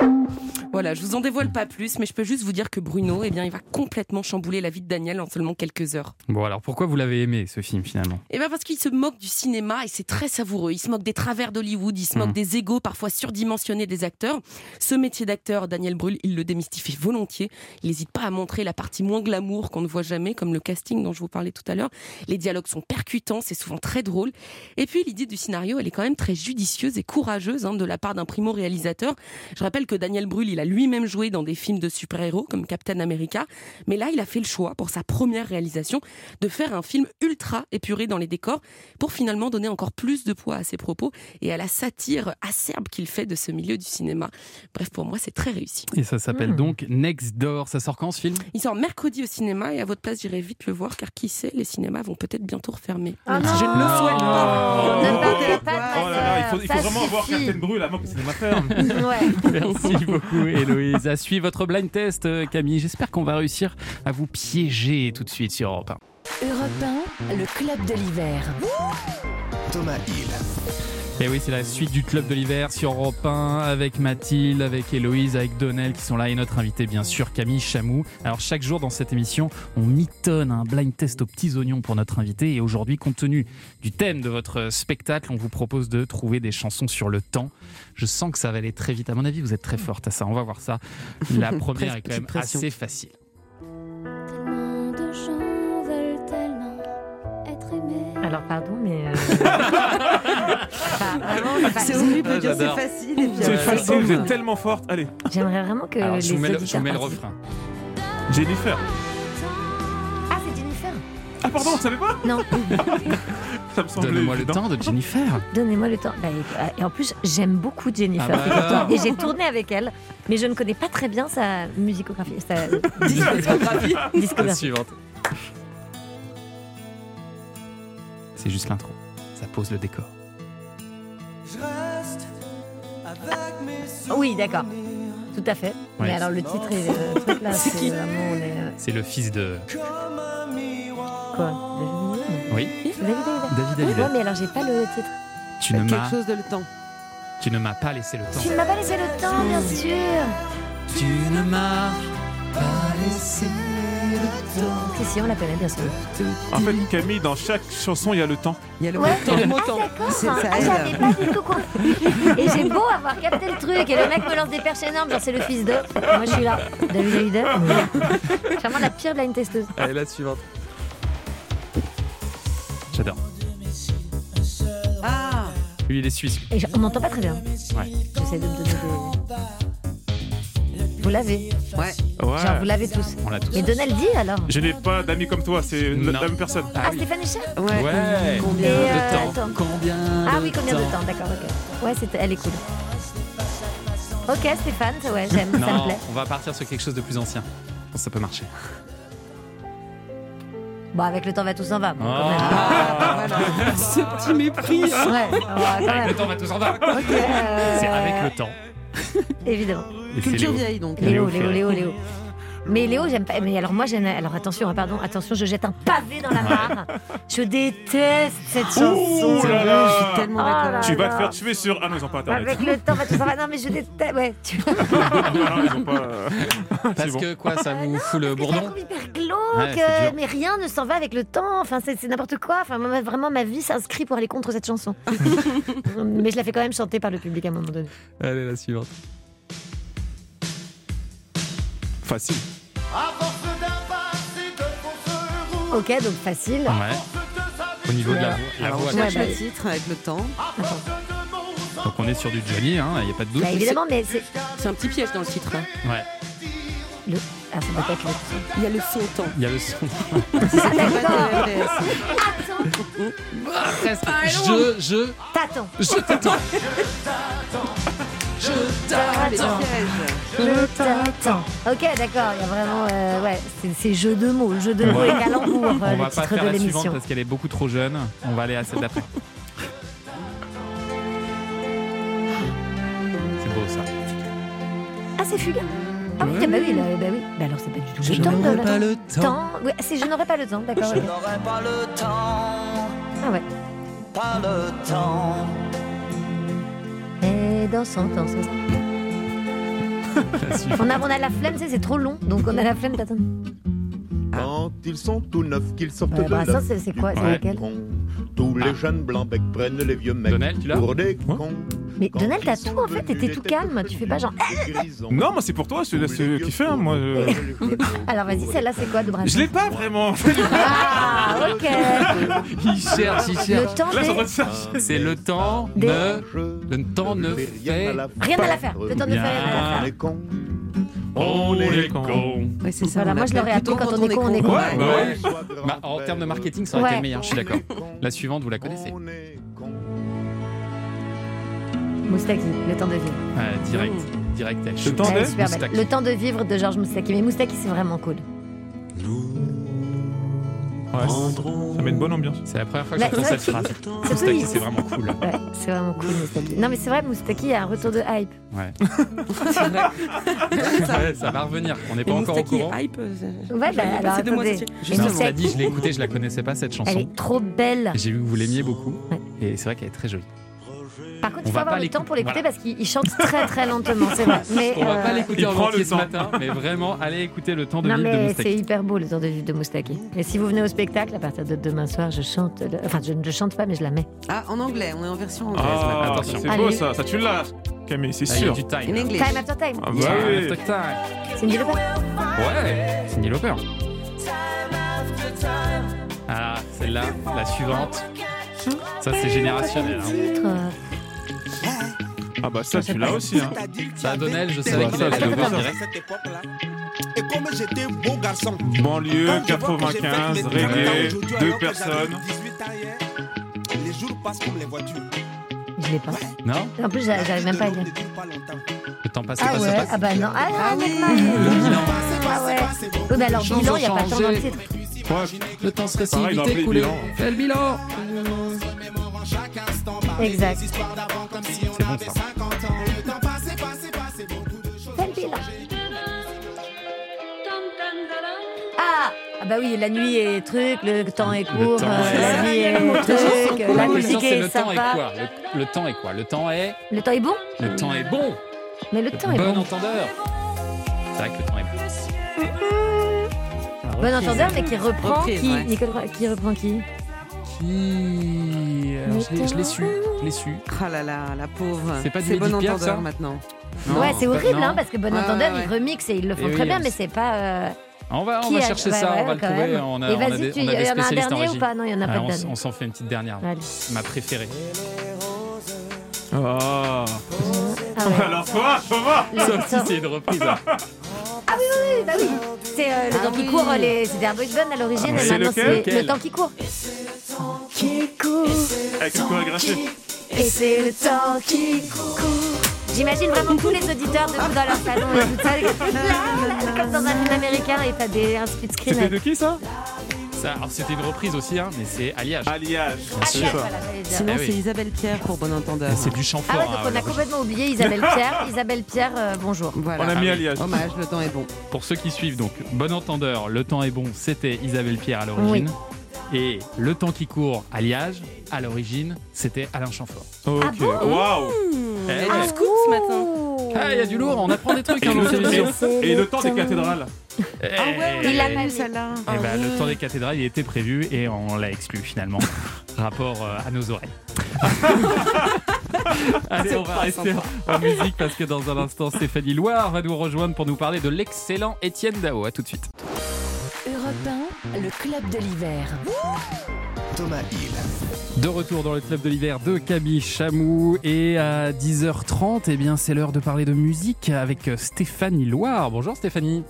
Voilà, je vous en dévoile pas plus, mais je peux juste vous dire que Bruno, eh bien, il va complètement chambouler la vie de Daniel en seulement quelques heures. Bon, alors pourquoi vous l'avez aimé ce film finalement? Eh bien parce qu'il se moque du cinéma et c'est très savoureux. Il se moque des travers d'Hollywood, il se moque Mhm. des égaux parfois surdimensionnés des acteurs. Ce métier d'acteur, Daniel Brühl, il le démystifie volontiers. Il n'hésite pas à montrer la partie moins glamour qu'on ne voit jamais, comme le casting dont je vous parlais tout à l'heure. Les dialogues sont percutants, c'est souvent très drôle. Et puis l'idée du scénario, elle est quand même très judicieuse et courageuse hein, de la part d'un primo-réalisateur. Je rappelle que Daniel Brühl, il a lui-même joué dans des films de super-héros comme Captain America, mais là, il a fait le choix pour sa première réalisation de faire un film ultra épuré dans les décors pour finalement donner encore plus de poids à ses propos et à la satire acerbe qu'il fait de ce milieu du cinéma. Bref, pour moi, c'est très réussi. Et ça s'appelle Hmm. donc Next Door. Ça sort quand ce film? Il sort mercredi au cinéma et à votre place, j'irai vite le voir car qui sait, les cinémas vont peut-être bientôt refermer. Ah si je ne le souhaite pas. Oh là là, il faut, il faut ça vraiment avoir. Captain Brûle avant que le cinéma ferme. Merci beaucoup, Héloïse. À suivre votre blind test, euh, Camille. J'espère qu'on va réussir à vous piéger tout de suite sur Europe 1. Europe 1, le club de l'hiver. Thomas Hill. Et oui, c'est la suite du Club de l'hiver sur Europe 1 avec Mathilde, avec Héloïse, avec Donnel qui sont là et notre invité bien sûr Camille Chamou. Alors chaque jour dans cette émission, on mitonne un blind test aux petits oignons pour notre invité et aujourd'hui compte tenu du thème de votre spectacle, on vous propose de trouver des chansons sur le temps. Je sens que ça va aller très vite. À mon avis, vous êtes très forte à ça. On va voir ça. La première est quand même assez facile. Alors pardon, mais. euh, enfin, enfin, C'est horrible de Ah, dire c'est facile. Et puis, C'est euh, facile, vous êtes tellement forte. Allez, J'aimerais vraiment que Alors les je vous mets le, je auditeurs vous mets le participent. refrain. Jennifer. Ah, c'est Jennifer Ah pardon, tu savais pas Non. Ça me semblait Donne-moi le temps de Jennifer. Donnez-moi le temps. Bah, et- et en plus, j'aime beaucoup Jennifer. Ah bah et j'ai tourné avec elle, mais je ne connais pas très bien sa musicographie. Sa Discographie. La discographie. suivante. C'est juste l'intro. Ça pose le décor. Oui, d'accord. Tout à fait. Ouais. Mais alors le titre est euh, truc là, C'est qui vraiment euh, le fils de. quoi Oui. David Hallyday. David Hallyday. Ouais, mais alors j'ai pas le titre. Tu ne Quelque m'as. chose de le temps. Tu ne m'as pas laissé le Tu temps. ne m'as pas laissé le temps, bien sûr. Tu ne m'as pas laissé si, on la connaît, bien sûr. En fait, Camille, dans chaque chanson, il y a le temps. Il y a le Ouais, temps. ah, le mot temps. C'est ça Ah. J'avais pas du tout compris. Et j'ai beau avoir capté le truc, et le mec me lance des perches énormes, genre c'est le fils de. Moi je suis là. David Hallyday. Suis vraiment la pire blind testeuse. Allez, la suivante. J'adore. Ah Lui, il est suisse. Et on m'entend pas très bien. Ouais. J'essaie de me donner des. Vous l'avez. Ouais. Ouais. Genre vous l'avez tous. On l'a tous. Mais Donald dit alors. Je n'ai pas d'amis comme toi, c'est la même personne. Ah, Stéphane Echer Ouais. Ouais. Combien Et, de euh, temps attends. Combien Ah oui, combien de temps D'accord, ok. Ouais, c'est- elle est cool. Ok, Stéphane, ouais, j'aime, ça me plaît. on va partir sur quelque chose de plus ancien. Je pense que ça peut marcher. Bon, avec le temps va tout s'en va. bon, quand Ah. même. Ce petit mépris. Ouais, Avec le temps va tout s'en va. Euh, C'est avec le temps. Évidemment. Culture Léo. vieille donc. Léo, Léo Léo. Léo. Mais Léo, j'aime pas. Mais alors moi, j'aime. Alors attention, hein, pardon, attention, je jette un pavé dans la mare. Je déteste cette chanson. Ouh là là. Je suis tellement Oh d'accord. là Tu vas te faire tuer sur. Ah non, ils ont pas internet. Avec le temps tout s'en va. Non, mais je déteste. Ouais, tu non, non, ils ont pas. euh, Parce bon. que quoi, ça vous fout le je la bourdon hyper glauque, Ouais, euh, mais rien ne s'en va avec le temps. Enfin, c'est c'est n'importe quoi. Enfin, moi, vraiment, ma vie s'inscrit pour aller contre cette chanson. mais je la fais quand même chanter par le public à un moment donné. Allez, la suivante. Facile. Ok, donc facile. Ouais. Au niveau de la voix. La Alors, on voix, cherche Ouais, bah, le titre avec le temps. Donc on est sur du Johnny, hein, il n'y a pas de doute. Bah, évidemment, mais c'est. C'est un petit piège dans le titre. hein. Ouais. Le... Ah, ça doit être le. Il y a le son temps. Il y a le son. Presque. Je, je, T'attends. je t'attends. Je T'attends. Je t'attends. Ok, d'accord, il y a vraiment. euh, ouais, c'est- c'est jeu de mots, jeu de mots et calembour, euh, On le va pas titre faire de la suivante parce qu'elle est beaucoup trop jeune. On va aller à celle d'après. C'est beau ça. Ah, c'est Fugain Ah oui, bah oui, là, bah oui. Bah alors, c'est pas du tout Je le temps. n'aurai de- pas le temps. Ouais, c'est je n'aurai pas le temps, d'accord. ok. pas le temps, Ah ouais. pas le temps. Et dans 100 ans. On a, on a la flemme, c'est trop long, donc on a la flemme d'attendre. Quand ils sont tout neufs, qu'ils sortent Ouais, de bah, ça, c'est- quoi, c'est lequel. Tous les jeunes blancs becs prennent les vieux mecs Donnel, tu l'as pour des cons. Mais Donald, t'as tout en fait, t'étais tout calme, tu fais pas genre. Non, moi c'est pour toi, c'est c'est qui fait. hein, Moi, je... Alors vas-y, celle-là, c'est quoi de Brad je l'ai pas vraiment. Ah, ok. Il cherche, il Le cherche. temps Là, chercher. C'est le temps Des- ne. Le temps ne fait. Rien à la faire. Le temps de faire rien à la faire. cons. On est con. Ouais, c'est ça. Voilà, moi, je l'aurais appris plutôt quand on est con, on est con. Ouais, bah ouais. Bah, en termes de marketing, ça aurait été Ouais. le meilleur, je suis d'accord. La suivante, vous la connaissez. Moustaki, le temps de vivre. Direct. Direct, elle shoot. temps de- super belle. Moustaki. Le temps de vivre de Georges Moustaki. Mais Moustaki, c'est vraiment cool. Ouais, ça met une bonne ambiance. C'est la première fois que Bah, j'entends cette phrase. Moustaki, c'est vraiment cool. Ouais, c'est vraiment cool Moustaki. Non mais c'est vrai, Moustaki a un retour de hype. Ouais. ouais, ça va revenir. On n'est pas encore au courant. hype. euh, Ouais, bah alors attendez. Non, cela dit, je l'ai écoutée, je la connaissais pas cette elle chanson. est trop belle. J'ai vu que vous l'aimiez beaucoup. Ouais. Et c'est vrai qu'elle est très jolie. Par contre, On il faut va avoir pas le temps pour l'écouter l'écouter. parce qu'il il chante très très lentement, c'est vrai. Mais, On va euh, pas l'écouter il en entier le ce matin, mais vraiment, allez écouter le temps de Non vivre de mais Moustaki. c'est hyper beau le temps de vivre de Moustaki. Et si vous venez au spectacle, à partir de demain soir, je chante. le- Enfin, je ne chante pas, mais je la mets. Ah, en anglais, on est en version anglaise. Ah, Attention. c'est Allez. beau ça. Ça tu l'as, Camille, c'est Ah, sûr. du time. In là. English. Time after time. Ah bah oui. after time. Cindy Lauper. Ouais, Cindy Lauper. Ah, celle-là, la suivante. Ça, c'est générationnel. hein. Titre. Ah bah ça tu l'as aussi. Hein. Ça, Donnel, je savais Bah, qu'il ça, allait je le voir sais. direct. Et comme j'étais beau garçon. Banlieue, Quand je vois que j'ai fait 95, mes 30 ans reggae, aujourd'hui, deux personnes. 18 ans hier, Les jours passent comme les voitures. Je l'ai pas. Non En plus, j'a- j'arrive même pas à lire. Le temps passe, Ah passe, ouais passe. Ah bah non. Ah, Ah oui. Le bilan. Ah ouais. Oui, mais alors, bilan, il n'y a pas de temps dans le titre. Temps serait si vite écoulé. Fais le bilan. Exact. C'est bon ça. Ah Ah bah oui, la nuit est truc, le temps est court, temps euh, est- la nuit est truc, la La musique c'est est le temps est sympa. quoi? Le, le temps est quoi? Le temps est. Le temps est bon? Le temps est bon. Mais le temps est Bon bon. entendeur. C'est vrai que le temps est bon. Bon entendeur, mais qui reprend Reprise, qui? ouais. Nicole, qui reprend qui? Alors, je l'ai- je l'ai su. Je l'ai su. Ah là là, la pauvre. C'est pas du bon Piaf, entendeur ça maintenant. Non, Ouais, c'est horrible, non. hein, parce que Bon entendeur, ouais, ils remixent et ils le font Eh très oui, bien, mais c'est pas. euh, On va, on va a- chercher ouais, ça, ouais, on va le quand trouver. même. On a, Et on a vas-y, des, tu- on a il y des en a un spécialistes en ou pas Non, il y en a pas Ah, de on, s'en fait une petite dernière. Allez. Ma préférée. Oh. Ah ouais. Alors quoi Comment Le Ça aussi, temps- c'est une reprise. hein. Ah oui, oui, oui, bah oui. C'est euh, le Ah temps qui court, les... c'était un boys band à l'origine, Ah, et c'est maintenant lequel c'est Lequel le temps qui court. Qui court, Avec une chorégraphie. et c'est le temps qui court. J'imagine vraiment tous les auditeurs debout dans leur salon et tout ça, là, là, comme dans un film américain, et t'as des, un split screen. C'était de qui ça? Ça, alors, c'était une reprise aussi, hein, mais c'est alliage. Alliage. Ah, voilà. Sinon, Eh oui. c'est Isabelle Pierre pour bon entendeur. C'est du chant Ah ouais, donc hein, on a complètement oublié Isabelle Pierre. Isabelle Pierre, euh, bonjour. Voilà. On a mis alliage. Hommage, le temps est bon. Pour ceux qui suivent, donc, bon entendeur, le temps est bon, c'était Isabelle Pierre à l'origine. Et le temps qui court, alliage, à l'origine, c'était Alain Chamfort. Ok. Ah Waouh. Eh Un ouais. scoop ce matin. Ah, il y a du lourd, on apprend des trucs Et hein, le, et- et le temps des cathédrales. Eh, Il l'a pas celle-là. eh ben, le temps des cathédrales, il était prévu et on l'a exclu finalement. Rapport euh, à nos oreilles. Allez, on va rester en, en musique parce que dans un instant, Stéphanie Loire va nous rejoindre pour nous parler de l'excellent Étienne Dao. À tout de suite. Europe 1, le club de l'hiver. Thomas Hill. De retour dans le club de l'hiver de Camille Chamou et à 10h30, eh bien c'est l'heure de parler de musique avec Stéphanie Loire. Bonjour Stéphanie.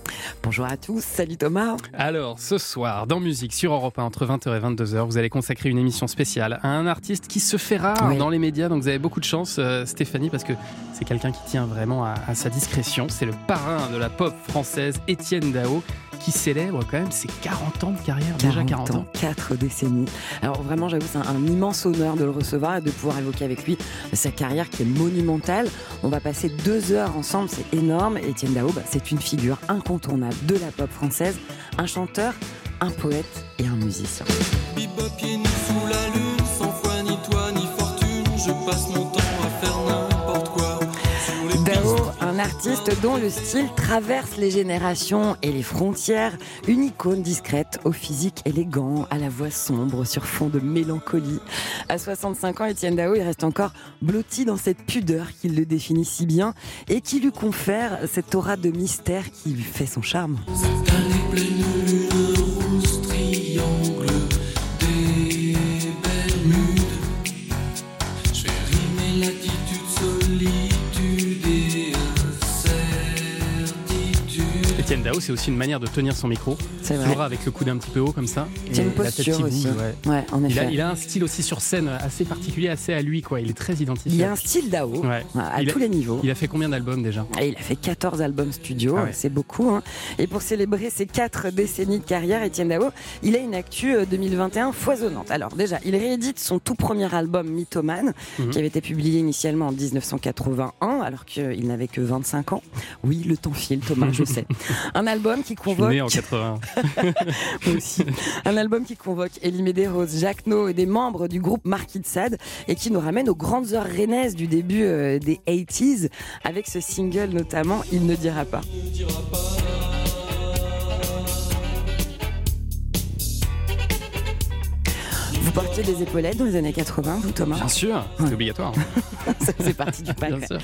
Bonjour à tous, salut Thomas. Alors ce soir dans musique sur Europe 1 entre 20h et 22h, vous allez consacrer une émission spéciale à un artiste qui se fait rare Oui. dans les médias. Donc vous avez beaucoup de chance euh, Stéphanie parce que c'est quelqu'un qui tient vraiment à, à sa discrétion. C'est le parrain de la pop française Étienne Dao qui célèbre quand même ses 40 ans de carrière. Déjà 40 ans. 4 décennies. Alors vraiment, j'avoue, c'est un, un immense honneur de le recevoir et de pouvoir évoquer avec lui sa carrière qui est monumentale. On va passer deux heures ensemble, c'est énorme. Étienne Dao, bah, c'est une figure incontournable de la pop française, un chanteur, un poète et un musicien. Bebop pieds nus sous la lune, sans foi ni toi ni fortune, je passe mon temps à faire un artiste dont le style traverse les générations et les frontières, une icône discrète au physique élégant, à la voix sombre sur fond de mélancolie. À 65 ans, Étienne Dao, il reste encore blotti dans cette pudeur qui le définit si bien et qui lui confère cette aura de mystère qui lui fait son charme. Dao, c'est aussi une manière de tenir son micro. C'est vrai. Toujours avec le coude un petit peu haut comme ça. C'est une la tête posture aussi. bouge, ouais. Ouais, en Il a, effet. il a un style aussi sur scène assez particulier, assez à lui, quoi. Il est très identifié. Il y a un style Dao Ouais. à Il a- tous les niveaux. Il a fait combien d'albums déjà? Et il a fait 14 albums studio, Ah ouais. c'est beaucoup. hein. Et pour célébrer ses 4 décennies de carrière, Étienne Dao, il a une actu euh, 2021 foisonnante. Alors déjà, il réédite son tout premier album Mythomane, Mhm. qui avait été publié initialement en 1981, alors qu'il n'avait que 25 ans. Oui, le temps file, Thomas, je sais. Un album qui Je suis convoque... né en 80. Moi aussi. Un album qui convoque Elie Medeiros, Jacques No et des membres du groupe Marquis de Sade et qui nous ramène aux grandes heures rennaises du début euh, des 80s avec ce single notamment Il ne dira pas. Portiez des épaulettes dans les années 80, vous Thomas Bien sûr, c'est obligatoire. Ça faisait partie du pack. Bien sûr.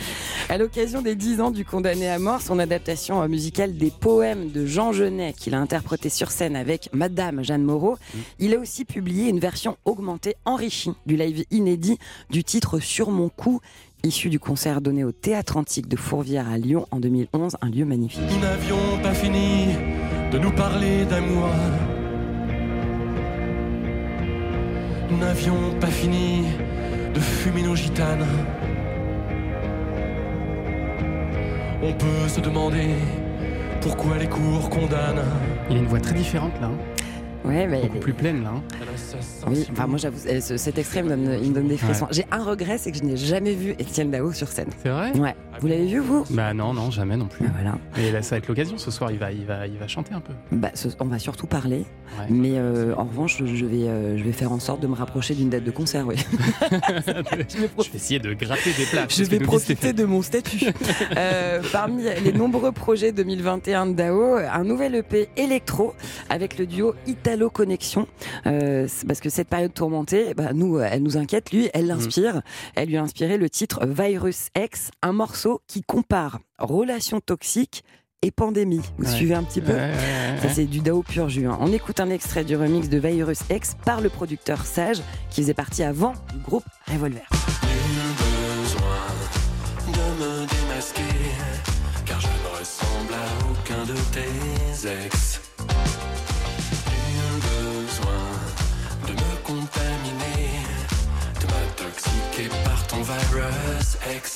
À l'occasion des 10 ans du condamné à mort, son adaptation euh, musicale des poèmes de Jean Genet, qu'il a interprété sur scène avec Madame Jeanne Moreau, il a aussi publié une version augmentée, enrichie du live inédit du titre Sur mon cou, issu du concert donné au Théâtre Antique de Fourvière à Lyon en 2011, un lieu magnifique. Nous n'avions pas fini de nous parler d'amour. Nous n'avions pas fini de fumer nos gitanes. On peut se demander pourquoi les cours condamnent. Il a une voix très différente là. hein. Ouais, mais Beaucoup plus pleine là. hein. Oui, enfin moi j'avoue, euh, ce- cet extrait me donne, il me donne des frissons. Ouais. J'ai un regret, c'est que je n'ai jamais vu Étienne Dao sur scène. C'est vrai? Ouais. Vous l'avez vu vous? Bah non, non, jamais non plus. Ah, voilà. Et là, ça va être l'occasion ce soir, il va, il va, il va chanter un peu. Bah, ce- on va surtout parler, Ouais. mais euh, en revanche, je vais, euh, je vais faire en sorte de me rapprocher d'une date de concert. Oui. Je vais essayer de gratter des places. Je vais profiter de mon statut. Euh, parmi les nombreux projets 2021 de DAO, un nouvel EP électro avec le duo Italo Connexion. Parce que cette période tourmentée, bah, nous, elle nous inquiète. Lui, elle l'inspire. Elle lui a inspiré le titre Virus X, un morceau qui compare relations toxiques et pandémie. Vous Ouais. suivez un petit peu Ouais, ouais, ouais, Ça, c'est du DAO pur jus. hein. On écoute un extrait du remix de Virus X par le producteur Sage, qui faisait partie avant du groupe Revolver. Nul besoin de me démasquer, car je ne ressemble à aucun de tes ex. Nul besoin de me contaminer, de m'intoxiquer par ton virus X.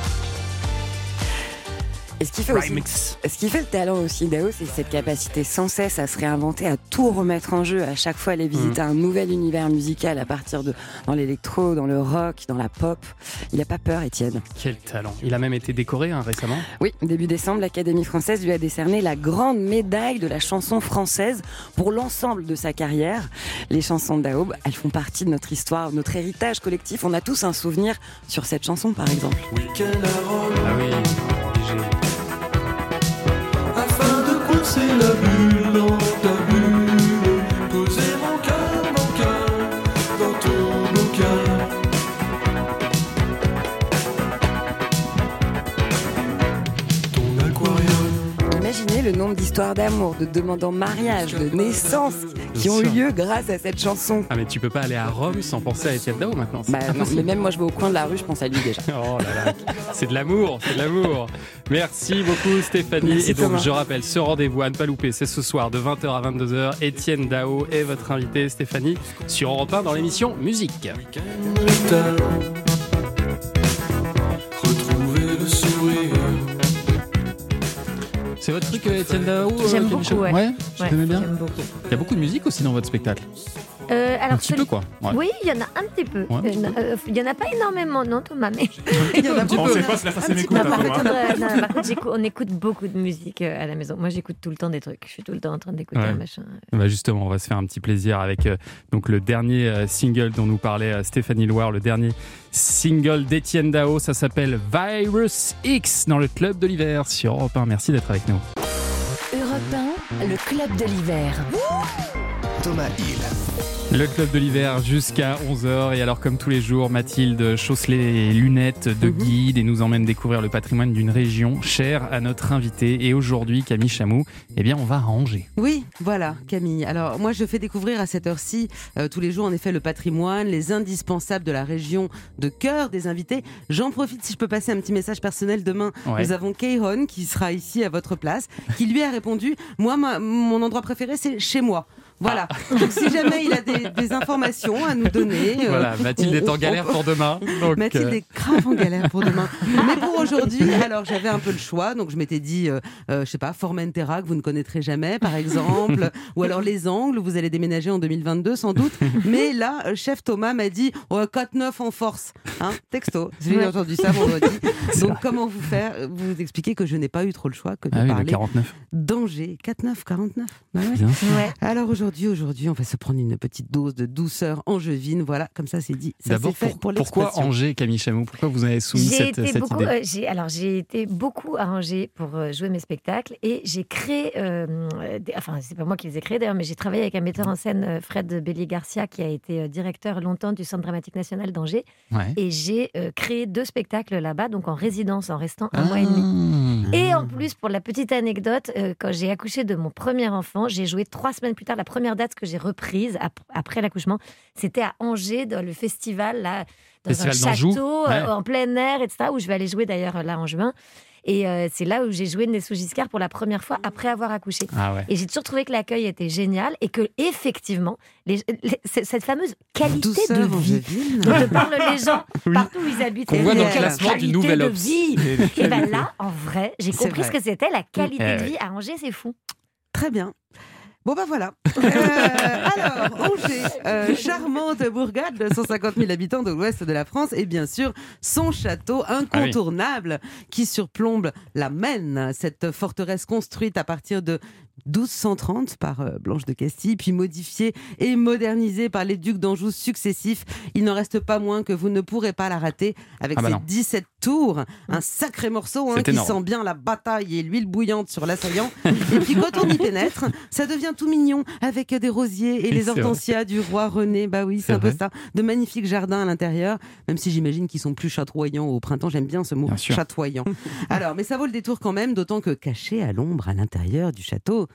Et ce qui fait aussi, ce qui fait le talent aussi d'Ao, c'est cette capacité sans cesse à se réinventer, à tout remettre en jeu, à chaque fois aller visiter un nouvel univers musical à partir de dans l'électro, dans le rock, dans la pop. Il a pas peur, Étienne. Quel talent. Il a même été décoré hein, récemment. Oui, début décembre, l'Académie française lui a décerné la grande médaille de la chanson française pour l'ensemble de sa carrière. Les chansons d'Aoub, elles font partie de notre histoire, notre héritage collectif. On a tous un souvenir sur cette chanson, par exemple. Rome. Ah oui, Coincer la bulle le nombre d'histoires d'amour, de demandes en mariage, de naissances qui ont eu lieu grâce à cette chanson. Ah mais tu peux pas aller à Rome sans penser à Étienne Dao maintenant. Bah, non, mais même moi je vais au coin de la rue, je pense à lui déjà. Oh là là, c'est de l'amour, c'est de l'amour. Merci beaucoup Stéphanie. Merci, et donc Thomas. je rappelle, ce rendez-vous à ne pas louper, c'est ce soir de 20h à 22h. Étienne Dao est votre invité Stéphanie sur Europe 1 dans l'émission Musique. C'est votre truc, euh, Étienne Dao euh, J'aime beaucoup, ouais. Ouais, Ouais, j'aime beaucoup. Il y a beaucoup de musique aussi dans votre spectacle. Euh, alors Un petit peu, quoi. Ouais. Oui, il y en a un petit peu. Ouais, Euh, euh, Il y en a pas énormément, non, Thomas, mais. Il y en a beaucoup. On sait pas si la face Un m'écoute, petit peu. hein, Par Thomas. contre, non, par contre, j'écoute- on écoute beaucoup de musique à la maison. Moi, j'écoute tout le temps des trucs. Je suis tout le temps en train d'écouter Ouais. un machin. Bah justement, on va se faire un petit plaisir avec euh, donc le dernier euh, single dont nous parlait euh, Stéphanie Loire, le dernier single d'Étienne Dao, ça s'appelle Virus X dans le club de l'hiver sur Europe 1. Merci d'être avec nous. Europe 1, le club de l'hiver. Thomas Hill. Le club de l'hiver jusqu'à 11h et alors comme tous les jours, Mathilde chausse les lunettes de guide et nous emmène découvrir le patrimoine d'une région chère à notre invité et aujourd'hui Camille Chamou, eh bien on va à Angers. Oui, voilà, Camille. Alors, moi, je fais découvrir à cette heure-ci, euh, tous les jours, en effet, le patrimoine, les indispensables de la région de cœur des invités. J'en profite, si je peux passer un petit message personnel. Demain, Ouais. nous avons Keiron qui sera ici à votre place, qui lui a répondu Moi, ma- mon endroit préféré, c'est chez moi. Voilà. Donc, si jamais il a des, des informations à nous donner. euh, Voilà, Mathilde on- est en on- galère pour demain. donc, Mathilde euh, est grave en galère pour demain. Mais pour aujourd'hui, alors j'avais un peu le choix, donc je m'étais dit, euh, euh, je sais pas, Formentera que vous ne connaîtrez jamais, par exemple, ou alors les Angles, vous allez déménager en 2022 sans doute. Mais là, euh, chef Thomas m'a dit, oh, 4-9 en force, hein, texto. J'ai Ouais. entendu ça vendredi. Donc vrai. comment vous faire Vous expliquez que je n'ai pas eu trop le choix que de Ah oui, le parler 49. d'Angers. 4-9, 49. Bah ouais. Bien. Ouais. Alors aujourd'hui. Aujourd'hui, aujourd'hui, on va se prendre une petite dose de douceur angevine. Voilà, comme ça, c'est dit. D'abord, pour- pour pourquoi. Angers, Camille Chamou Pourquoi vous avez soumis cette, été cette beaucoup, idée euh, alors j'ai été beaucoup à Angers pour euh, jouer mes spectacles et j'ai créé, euh, des- enfin c'est pas moi qui les ai créés d'ailleurs, mais j'ai travaillé avec un metteur en scène, euh, Fred Bélier Garcia, qui a été euh, directeur longtemps du Centre dramatique national d'Angers, Ouais. et j'ai euh, créé deux spectacles là-bas, donc en résidence, en restant un mois et demi. Ah. Et en plus, pour la petite anecdote, euh, quand j'ai accouché de mon premier enfant, j'ai joué trois semaines plus tard. La première date que j'ai reprise ap- après l'accouchement, c'était à Angers, dans le festival, là, dans Festival un château, euh, ouais. en plein air, etc., où je vais aller jouer d'ailleurs là en juin. Et euh, c'est là où j'ai joué Nessou Giscard pour la première fois après avoir accouché. Ah ouais. Et j'ai toujours trouvé que l'accueil était génial et que effectivement, les- les- c- cette fameuse qualité Douceur de vie dont parlent les gens Oui. partout où ils habitent. Qu'on voit dans le classement du Nouvel de Obs. vie. Et Et ben qualités. là, en vrai, j'ai compris vrai. ce que c'était la qualité Eh de vie à Angers, c'est fou. Très bien. Bon ben voilà. Euh, alors, Angers, euh, charmante bourgade de 150 000 habitants de l'ouest de la France et bien sûr son château incontournable qui surplombe la Maine, cette forteresse construite à partir de 1230 par euh, Blanche de Castille, puis modifiée et modernisée par les ducs d'Anjou successifs. Il n'en reste pas moins que vous ne pourrez pas la rater avec Ah bah ses non. 17 tours, un sacré morceau hein, qui énorme. sent bien la bataille et l'huile bouillante sur l'assaillant. et puis quand on y pénètre, ça devient tout mignon avec des rosiers et les hortensias du roi René. Bah oui, c'est un peu ça. De magnifiques jardins à l'intérieur, même si j'imagine qu'ils sont plus chatoyants au printemps. J'aime bien ce mot, Bien chatoyant. Alors, mais ça vaut le détour quand même, d'autant que caché à l'ombre à l'intérieur du château,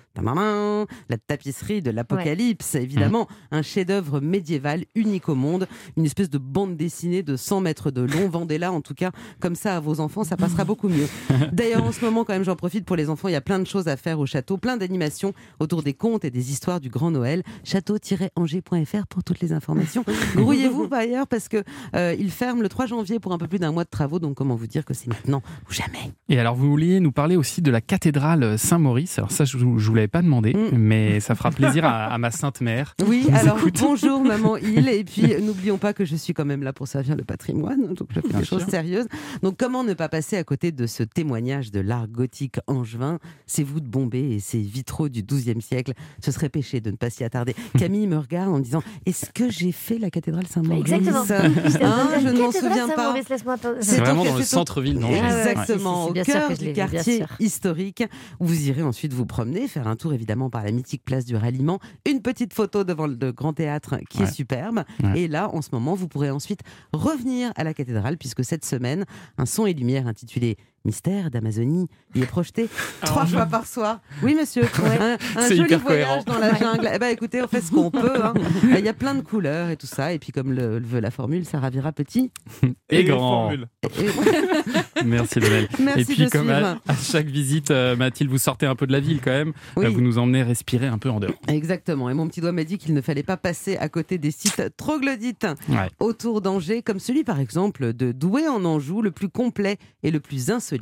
la tapisserie de l'Apocalypse, évidemment, un chef-d'œuvre médiéval unique au monde, une espèce de bande dessinée de 100 mètres de long. Vendez-la en tout cas, comme ça à vos enfants, ça passera beaucoup mieux. D'ailleurs, en ce moment, quand même, j'en profite pour les enfants, il y a plein de choses à faire au château, plein d'animations autour des contes et des histoires du Grand Noël. Château-angers.fr pour toutes les informations. Grouillez-vous par ailleurs parce que euh, il ferme le 3 janvier pour un peu plus d'un mois de travaux, donc comment vous dire que c'est maintenant ou jamais. Et alors, vous vouliez nous parler aussi de la cathédrale Saint-Maurice. Alors ça, je ne vous l'avais pas demandé, mais ça fera plaisir à, à ma sainte mère. Mm. Oui, alors écoute. bonjour maman Il, et puis n'oublions pas que je suis quand même là pour servir le patrimoine, donc je fais Bien des choses sérieuses. Donc comment ne pas passer à côté de ce témoignage de l'art gothique angevin? C'est vous de Bombay et ces vitraux du XIIe siècle. Ce serait péché de ne pas s'y attarder. Camille me regarde en me disant Est-ce que j'ai fait la cathédrale Saint-Maurice? Exactement. Hein, je ne m'en souviens pas. C'est vraiment dans le centre-ville d'Angers. Exactement, au cœur je du quartier historique, où vous irez ensuite vous promener, faire un tour évidemment par la mythique place du ralliement, une petite photo devant le Grand Théâtre qui Ouais. est superbe. Ouais. Et là, en ce moment, vous pourrez ensuite revenir à la cathédrale, puisque cette semaine, un son et lumière intitulé Mystère d'Amazonie y est projeté trois fois par soir. Oui, monsieur. Un, un C'est joli hyper voyage cohérent. dans la jungle. Eh ben, écoutez, on fait ce qu'on peut. hein. Il y a plein de couleurs et tout ça. Et puis, comme le, le veut la formule, ça ravira petit. Et grand. Et- Merci Lionel. Merci Et puis de comme à, chaque visite, euh, Mathilde, vous sortez un peu de la ville quand même. Oui. Euh, vous nous emmenez respirer un peu en dehors. Exactement. Et mon petit doigt m'a dit qu'il ne fallait pas passer à côté des sites troglodytes Ouais. autour d'Angers, comme celui par exemple de Douai en Anjou, le plus complet et le plus insolite.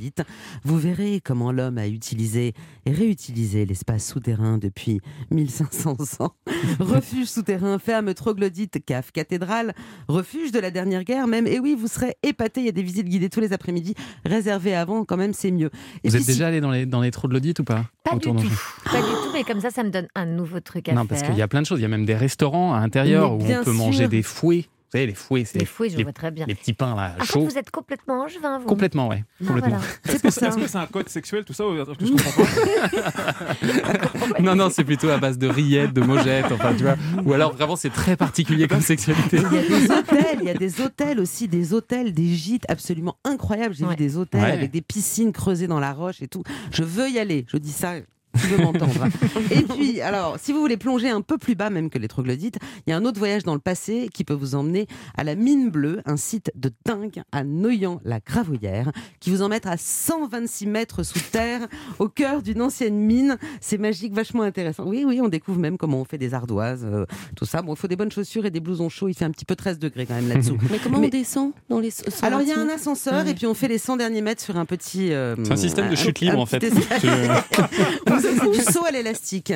Vous verrez comment l'homme a utilisé et réutilisé l'espace souterrain depuis 1500 ans. Refuge souterrain, ferme troglodyte, cave cathédrale, refuge de la dernière guerre même. Et oui, vous serez épaté. Il y a des visites guidées tous les après-midi. Réservées avant, quand même, c'est mieux. Et Vous êtes si- déjà allé dans les, dans les troglodytes ou pas Pas du tout. Pas du tout, mais comme ça, ça me donne un nouveau truc à Non, faire. parce qu'il y a plein de choses. Il y a même des restaurants à l'intérieur où on peut sûr. manger des fouets. Vous savez, les fouets, c'est Les fouets, je vois très bien. Les petits pains là, En fait, chauds. vous êtes complètement angevin, vous. Complètement, ouais. Ah, Complètement. voilà. Est-ce que c'est un code sexuel tout ça que je comprends pas non, non, c'est plutôt à base de rillettes, de mojettes, enfin, tu vois. Ou alors vraiment, c'est très particulier comme sexualité. Il y a des hôtels, il y a des hôtels aussi, des hôtels, des gîtes absolument incroyables. J'ai vu des hôtels Ouais. avec des piscines creusées dans la roche et tout. Je veux y aller. Je dis ça. Qui veut m'entendre Et puis, alors, si vous voulez plonger un peu plus bas même que les troglodytes, il y a un autre voyage dans le passé qui peut vous emmener à la Mine Bleue, un site de dingue à Noyant-la-Gravouillère, qui vous emmène à 126 mètres sous terre, au cœur d'une ancienne mine. C'est magique, vachement intéressant. Oui, oui, on découvre même comment on fait des ardoises, euh, tout ça. Bon, il faut des bonnes chaussures et des blousons chauds. Il fait un petit peu 13 degrés quand même là-dessous. Mais comment on descend dans les Alors il y a un ascenseur Ouais. et puis on fait les 100 derniers mètres sur un petit. euh, C'est un système de euh, chute libre, un en fait. du saut à l'élastique.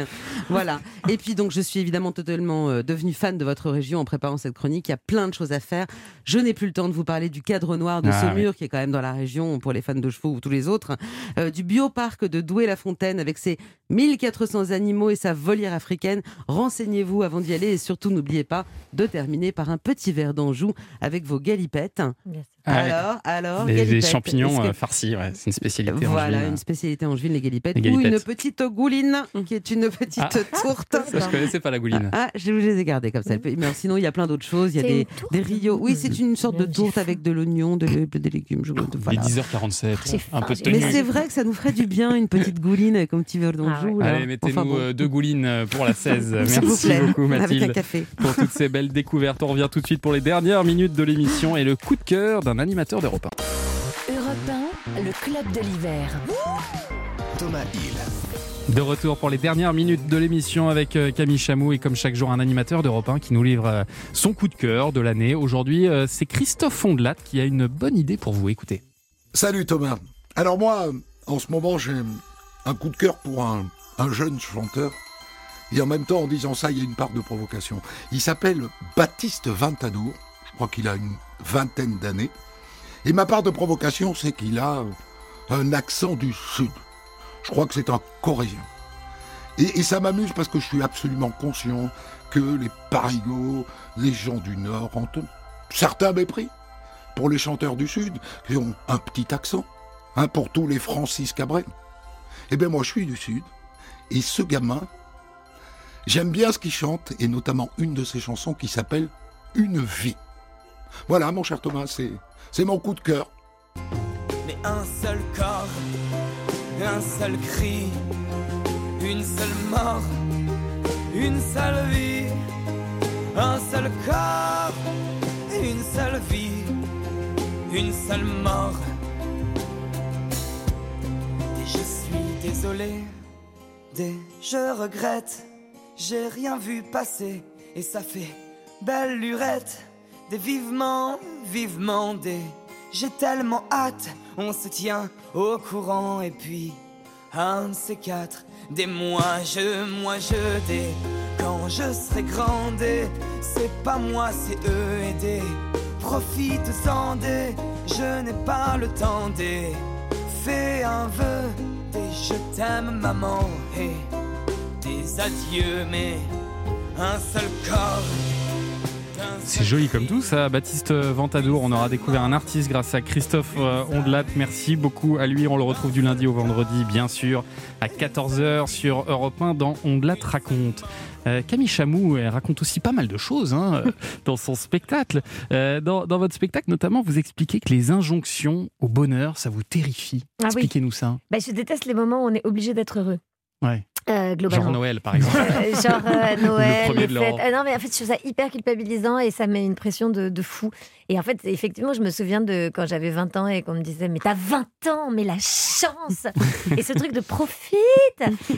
Voilà. Et puis donc je suis évidemment totalement euh, devenue fan de votre région en préparant cette chronique. Il y a plein de choses à faire. Je n'ai plus le temps de vous parler du cadre noir de Ah, Saumur qui est quand même dans la région pour les fans de chevaux ou tous les autres, euh, du bioparc de Douai-la-Fontaine avec ses 1400 animaux et sa volière africaine. Renseignez-vous avant d'y aller et surtout n'oubliez pas de terminer par un petit verre d'Anjou avec vos galipettes. Ah. Alors, alors, Les, les galipettes. champignons que- euh, farcis, ouais, c'est une spécialité. voilà, angevine. une spécialité angevine, les galipettes. Les Ou une galipettes. Petite gouline, qui est une petite Ah. tourte. Ça, je connaissais pas la gouline. Ah, je vous les ai gardées comme ça. Peut- Mais sinon, il y a plein d'autres choses. Il y a des, des rios. Oui, c'est une sorte de tourte avec de l'oignon, de des légumes. Je... Il est 10h47, un peu de Mais c'est vrai que ça nous ferait du bien, une petite gouline avec un petit verre d'Anjou. Allez, mettez-nous Enfin bon. deux goulines pour la 16. S'il vous Merci plaît, beaucoup, avec un Mathilde, café. pour toutes ces belles découvertes. On revient tout de suite pour les dernières minutes de l'émission et le coup de cœur d'un animateur d'Europe 1. Europe 1, le club de l'hiver. Thomas Hill. De retour pour les dernières minutes de l'émission avec euh, Camille Chamou et comme chaque jour un animateur d'Europe 1 qui nous livre euh, son coup de cœur de l'année. Aujourd'hui, euh, c'est Christophe Fondelat qui a une bonne idée pour vous. Écoutez. Salut Thomas. Alors moi, en ce moment, j'ai un coup de cœur pour un, un jeune chanteur. Et en même temps, en disant ça, il y a une part de provocation. Il s'appelle Baptiste Vintanour. Je crois qu'il a une vingtaine d'années. Et ma part de provocation, c'est qu'il a un accent du Sud. Je crois que c'est un Coréen. Et, ça m'amuse parce que je suis absolument conscient que les parigots, les gens du Nord ont un certain mépris pour les chanteurs du Sud qui ont un petit accent. Hein, pour tous les Francis Cabrel. Eh bien, moi, je suis du Sud. Et ce gamin, j'aime bien ce qu'il chante, et notamment une de ses chansons qui s'appelle Une vie. Voilà, mon cher Thomas, c'est mon coup de cœur. Mais un seul corps, un seul cri, une seule mort, une seule vie, un seul corps, une seule vie, une seule mort. Et je suis désolé, des je regrette, j'ai rien vu passer et ça fait belle lurette, des vivement, vivement des j'ai tellement hâte, on se tient au courant et puis un de ces quatre, des moi je, moi je, des quand je serai grand, des c'est pas moi, c'est eux et des profite-en des je n'ai pas le temps des fais un vœu, des je t'aime maman et des adieux, mais un seul corps. C'est joli comme tout ça, Baptiste Ventadour. On aura découvert un artiste grâce à Christophe euh, Ondelat. Merci beaucoup à lui. On le retrouve du lundi au vendredi, bien sûr, à 14h sur Europe 1 dans Ondelat raconte. Euh, Camille Chamou elle raconte aussi pas mal de choses hein, dans son spectacle. Euh, dans, dans votre spectacle, notamment, vous expliquez que les injonctions au bonheur, ça vous terrifie. Ah oui. Expliquez-nous ça. Bah, je déteste les moments où on est obligé d'être heureux. Ouais. Euh, globalement. Genre Noël, par exemple. Euh, genre euh, Noël, Le les fêtes. Ah non, mais en fait, je trouve ça hyper culpabilisant et ça met une pression de, de fou. Et en fait, effectivement, je me souviens de quand j'avais 20 ans et qu'on me disait Mais t'as 20 ans, mais la chance Et ce truc de profite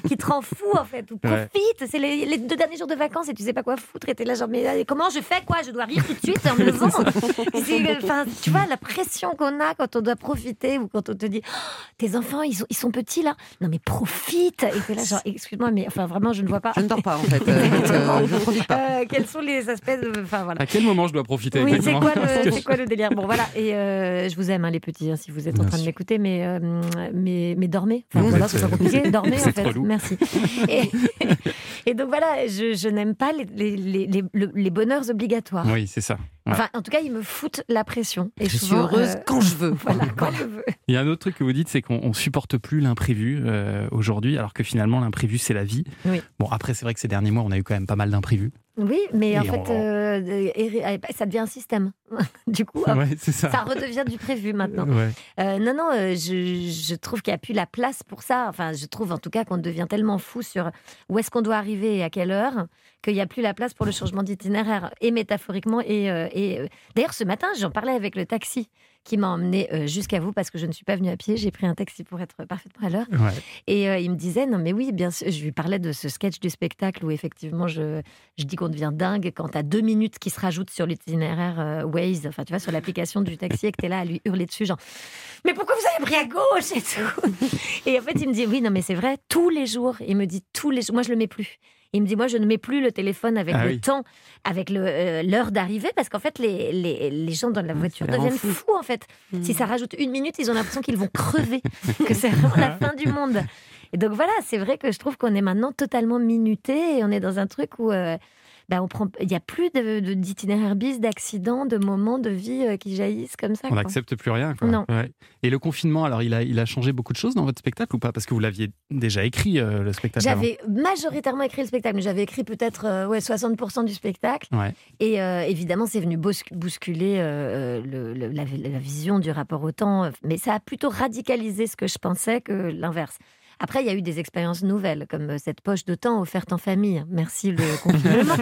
qui te rend fou, en fait. Ou Ouais. profite, c'est les, les deux derniers jours de vacances et tu sais pas quoi foutre. Et t'es là, genre, mais comment je fais, quoi? Je dois rire tout de suite en me levant. Enfin, tu vois, la pression qu'on a quand on doit profiter ou quand on te dit Oh, Tes enfants, ils sont, ils sont petits là Non, mais profite Et t'es là, genre, excuse-moi, mais enfin, vraiment, je ne vois pas. Je ne dors pas, en fait. Euh, euh, je ne profite pas. Euh, quels sont les aspects de. Enfin, voilà. À quel moment je dois profiter Oui, c'est quoi, le, c'est quoi le délire? Bon, voilà. Et euh, je vous aime, hein, les petits, hein, si vous êtes en train de m'écouter, mais, euh, mais, mais dormez. Enfin, Vous voilà, c'est pas compliqué. Dormez, en fait. Merci. Et, et donc, voilà, je, je n'aime pas les, les, les, les- le- les bonheurs obligatoires. Oui, c'est ça. Ouais. Enfin, en tout cas, ils me foutent la pression. Et Je suis heureuse euh, quand je veux. Voilà, quand je veux. Il y a un autre truc que vous dites, c'est qu'on on supporte plus l'imprévu euh, aujourd'hui, alors que finalement l'imprévu c'est la vie. Oui. Bon après c'est vrai que ces derniers mois on a eu quand même pas mal d'imprévus. Oui, mais en fait, on- euh, euh, ça devient un système. du coup, hop, Ouais, c'est ça. redevient du prévu maintenant. Ouais. Euh, non, non, euh, je, je trouve qu'il n'y a plus la place pour ça. Enfin, je trouve en tout cas qu'on devient tellement fou sur où est-ce qu'on doit arriver et à quelle heure qu'il n'y a plus la place pour le changement d'itinéraire, et métaphoriquement. Et, euh, et, euh, d'ailleurs, ce matin, j'en parlais avec le taxi qui m'a emmené euh, jusqu'à vous parce que je ne suis pas venue à pied. J'ai pris un taxi pour être parfaitement à l'heure. Ouais. Et euh, il me disait, non mais oui, bien sûr, je lui parlais de ce sketch du spectacle où effectivement je, je dis qu'on devient dingue quand à deux minutes qui se rajoutent sur l'itinéraire euh, Waze, enfin tu vois, sur l'application du taxi et que tu es là à lui hurler dessus, genre mais pourquoi vous avez pris à gauche et tout? Et en fait, il me dit oui, non, mais c'est vrai, tous les jours. Il me dit tous les jours. Moi, je le mets plus. Il me dit moi, je ne mets plus le téléphone avec Ah le oui. temps, avec euh, l'heure d'arrivée, parce qu'en fait, les, les, les gens dans la voiture les rend deviennent fous. fous en fait. Si ça rajoute une minute, ils ont l'impression qu'ils vont crever, que c'est vraiment la fin du monde. Et donc voilà, c'est vrai que je trouve qu'on est maintenant totalement minuté et on est dans un truc où. euh, ben, on prend, il n'y a plus d'itinéraire bis, d'accidents, de moments de vie euh, qui jaillissent comme ça. On n'accepte plus rien. Quoi. Non. Ouais. Et le confinement, alors, il a, il a changé beaucoup de choses dans votre spectacle ou pas? Parce que vous l'aviez déjà écrit, euh, le spectacle. J'avais majoritairement écrit le spectacle, mais j'avais écrit peut-être euh, ouais, 60% du spectacle. Ouais. Et euh, évidemment, c'est venu bous- bousculer euh, le- le- la, la vision du rapport au temps. Mais ça a plutôt radicalisé ce que je pensais que l'inverse. Après, il y a eu des expériences nouvelles, comme euh, cette poche de temps offerte en famille. Merci le confinement.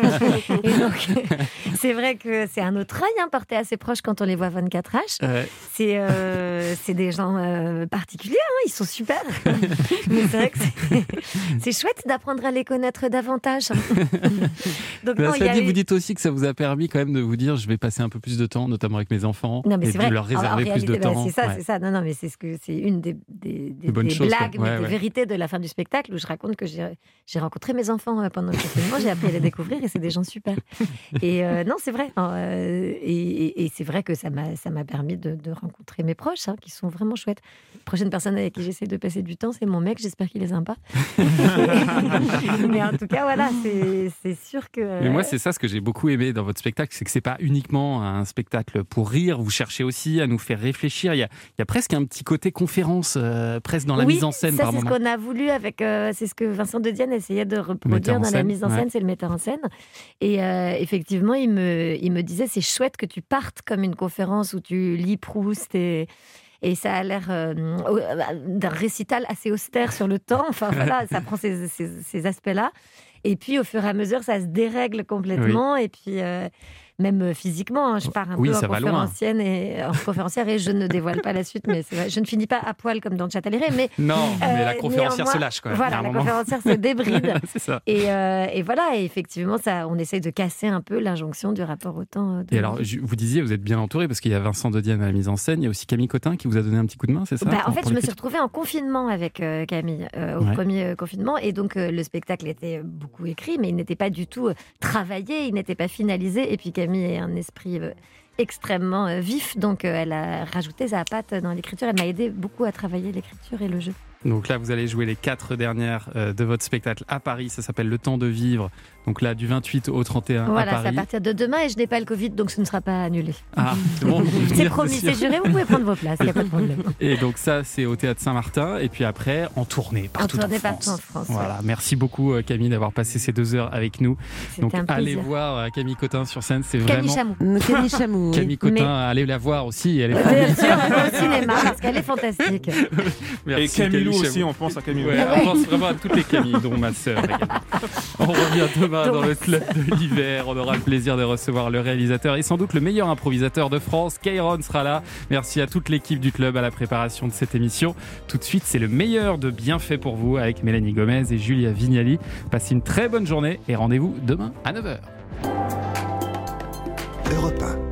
Et donc, c'est vrai que c'est un autre œil, hein, porté à ses proches quand on les voit 24H. Ouais. C'est euh, c'est des gens euh, particuliers, hein, ils sont super. Mais c'est vrai que c'est- c'est chouette d'apprendre à les connaître davantage. Donc, non, y dit, eu- vous dites aussi que ça vous a permis quand même de vous dire je vais passer un peu plus de temps, notamment avec mes enfants, Non, mais et c'est de vrai. leur réserver plus de bah, temps. C'est ça, Ouais. c'est ça. Non, non, mais c'est ce que c'est une des, des, blagues, mais des ouais. De la fin du spectacle où je raconte que j'ai rencontré mes enfants euh, pendant le confinement, j'ai appris à les découvrir et c'est des gens super. Et euh, non, c'est vrai. Euh, et et- et c'est vrai que ça m'a permis de, de rencontrer mes proches, hein, qui sont vraiment chouettes. La prochaine personne avec qui j'essaie de passer du temps, c'est mon mec. J'espère qu'il est sympa. mais en tout cas, voilà, c'est sûr que. Mais moi, c'est ça ce que j'ai beaucoup aimé dans votre spectacle, c'est que c'est pas uniquement un spectacle pour rire. Vous cherchez aussi à nous faire réfléchir. Il y a, il y a presque un petit côté conférence, euh, presque dans la oui, mise en scène ça, par moment. Qu'on a voulu avec. euh, c'est ce que Vincent de Dienne essayait de reproduire dans la mise en scène, ouais. c'est le metteur en scène. Et euh, effectivement, il me, il me disait c'est chouette que tu partes comme une conférence où tu lis Proust et. Et ça a l'air euh, d'un récital assez austère sur le temps. Enfin voilà, ça prend ces, ces- ces aspects-là. Et puis au fur et à mesure, ça se dérègle complètement. Et puis même euh, physiquement, hein, je pars un Oui, peu en conférencière et en conférencière et je ne dévoile pas la suite. Mais vrai, je ne finis pas à poil comme dans Chataleray. Mais Non, mais la euh, conférencière se lâche quand même. Voilà, la moment. conférencière se débride. c'est ça. Et, euh, et voilà, et effectivement, ça, on essaye de casser un peu l'injonction du rapport au temps. euh, Et alors, vous disiez, vous êtes bien entouré parce qu'il y a Vincent de Dienne à la mise en scène, il y a aussi Camille Cotin qui vous a donné un petit coup de main, c'est ça Bah, en fait, je me suis retrouvée en confinement avec euh, Camille euh, au Ouais. premier euh, confinement, et donc euh, le spectacle était beaucoup écrit, mais il n'était pas du tout euh, travaillé, il n'était pas finalisé. Et puis Camille est un esprit euh, extrêmement euh, vif, donc euh, elle a rajouté sa patte dans l'écriture. Elle m'a aidé beaucoup à travailler l'écriture et le jeu. Donc là, vous allez jouer les quatre dernières euh, de votre spectacle à Paris. Ça s'appelle Le temps de vivre. Donc là, du 28 au 31 à Voilà, c'est à Paris. partir de demain, et je n'ai pas le Covid, donc ce ne sera pas annulé. Ah, bon, c'est promis, c'est juré, vous pouvez prendre vos places, il n'y a pas de problème. Et donc ça, c'est au théâtre Saint-Martin. Et puis après, en tournée partout En tournée en France. partout en France, Voilà. ouais. Merci beaucoup euh, Camille d'avoir passé ces deux heures avec nous. C'était Donc un allez voir euh, Camille Cotin sur scène. C'est Camille vraiment Chamou. Camille Chamou, oui. Camille Cotin, Mais- allez la voir aussi. Elle est Bien sûr, au cinéma, parce qu'elle est fantastique. Merci, Et Camilou Camille aussi, on pense à. Ouais, on pense vraiment à toutes les Camilles, dont ma sœur. On revient demain dans le club de l'hiver. On aura le plaisir de recevoir le réalisateur et sans doute le meilleur improvisateur de France. Kairon sera là. Merci à toute l'équipe du club à la préparation de cette émission. Tout de suite, c'est le meilleur de bienfaits pour vous avec Mélanie Gomez et Julia Vignali. Passez une très bonne journée et rendez-vous demain à 9h. Europe 1.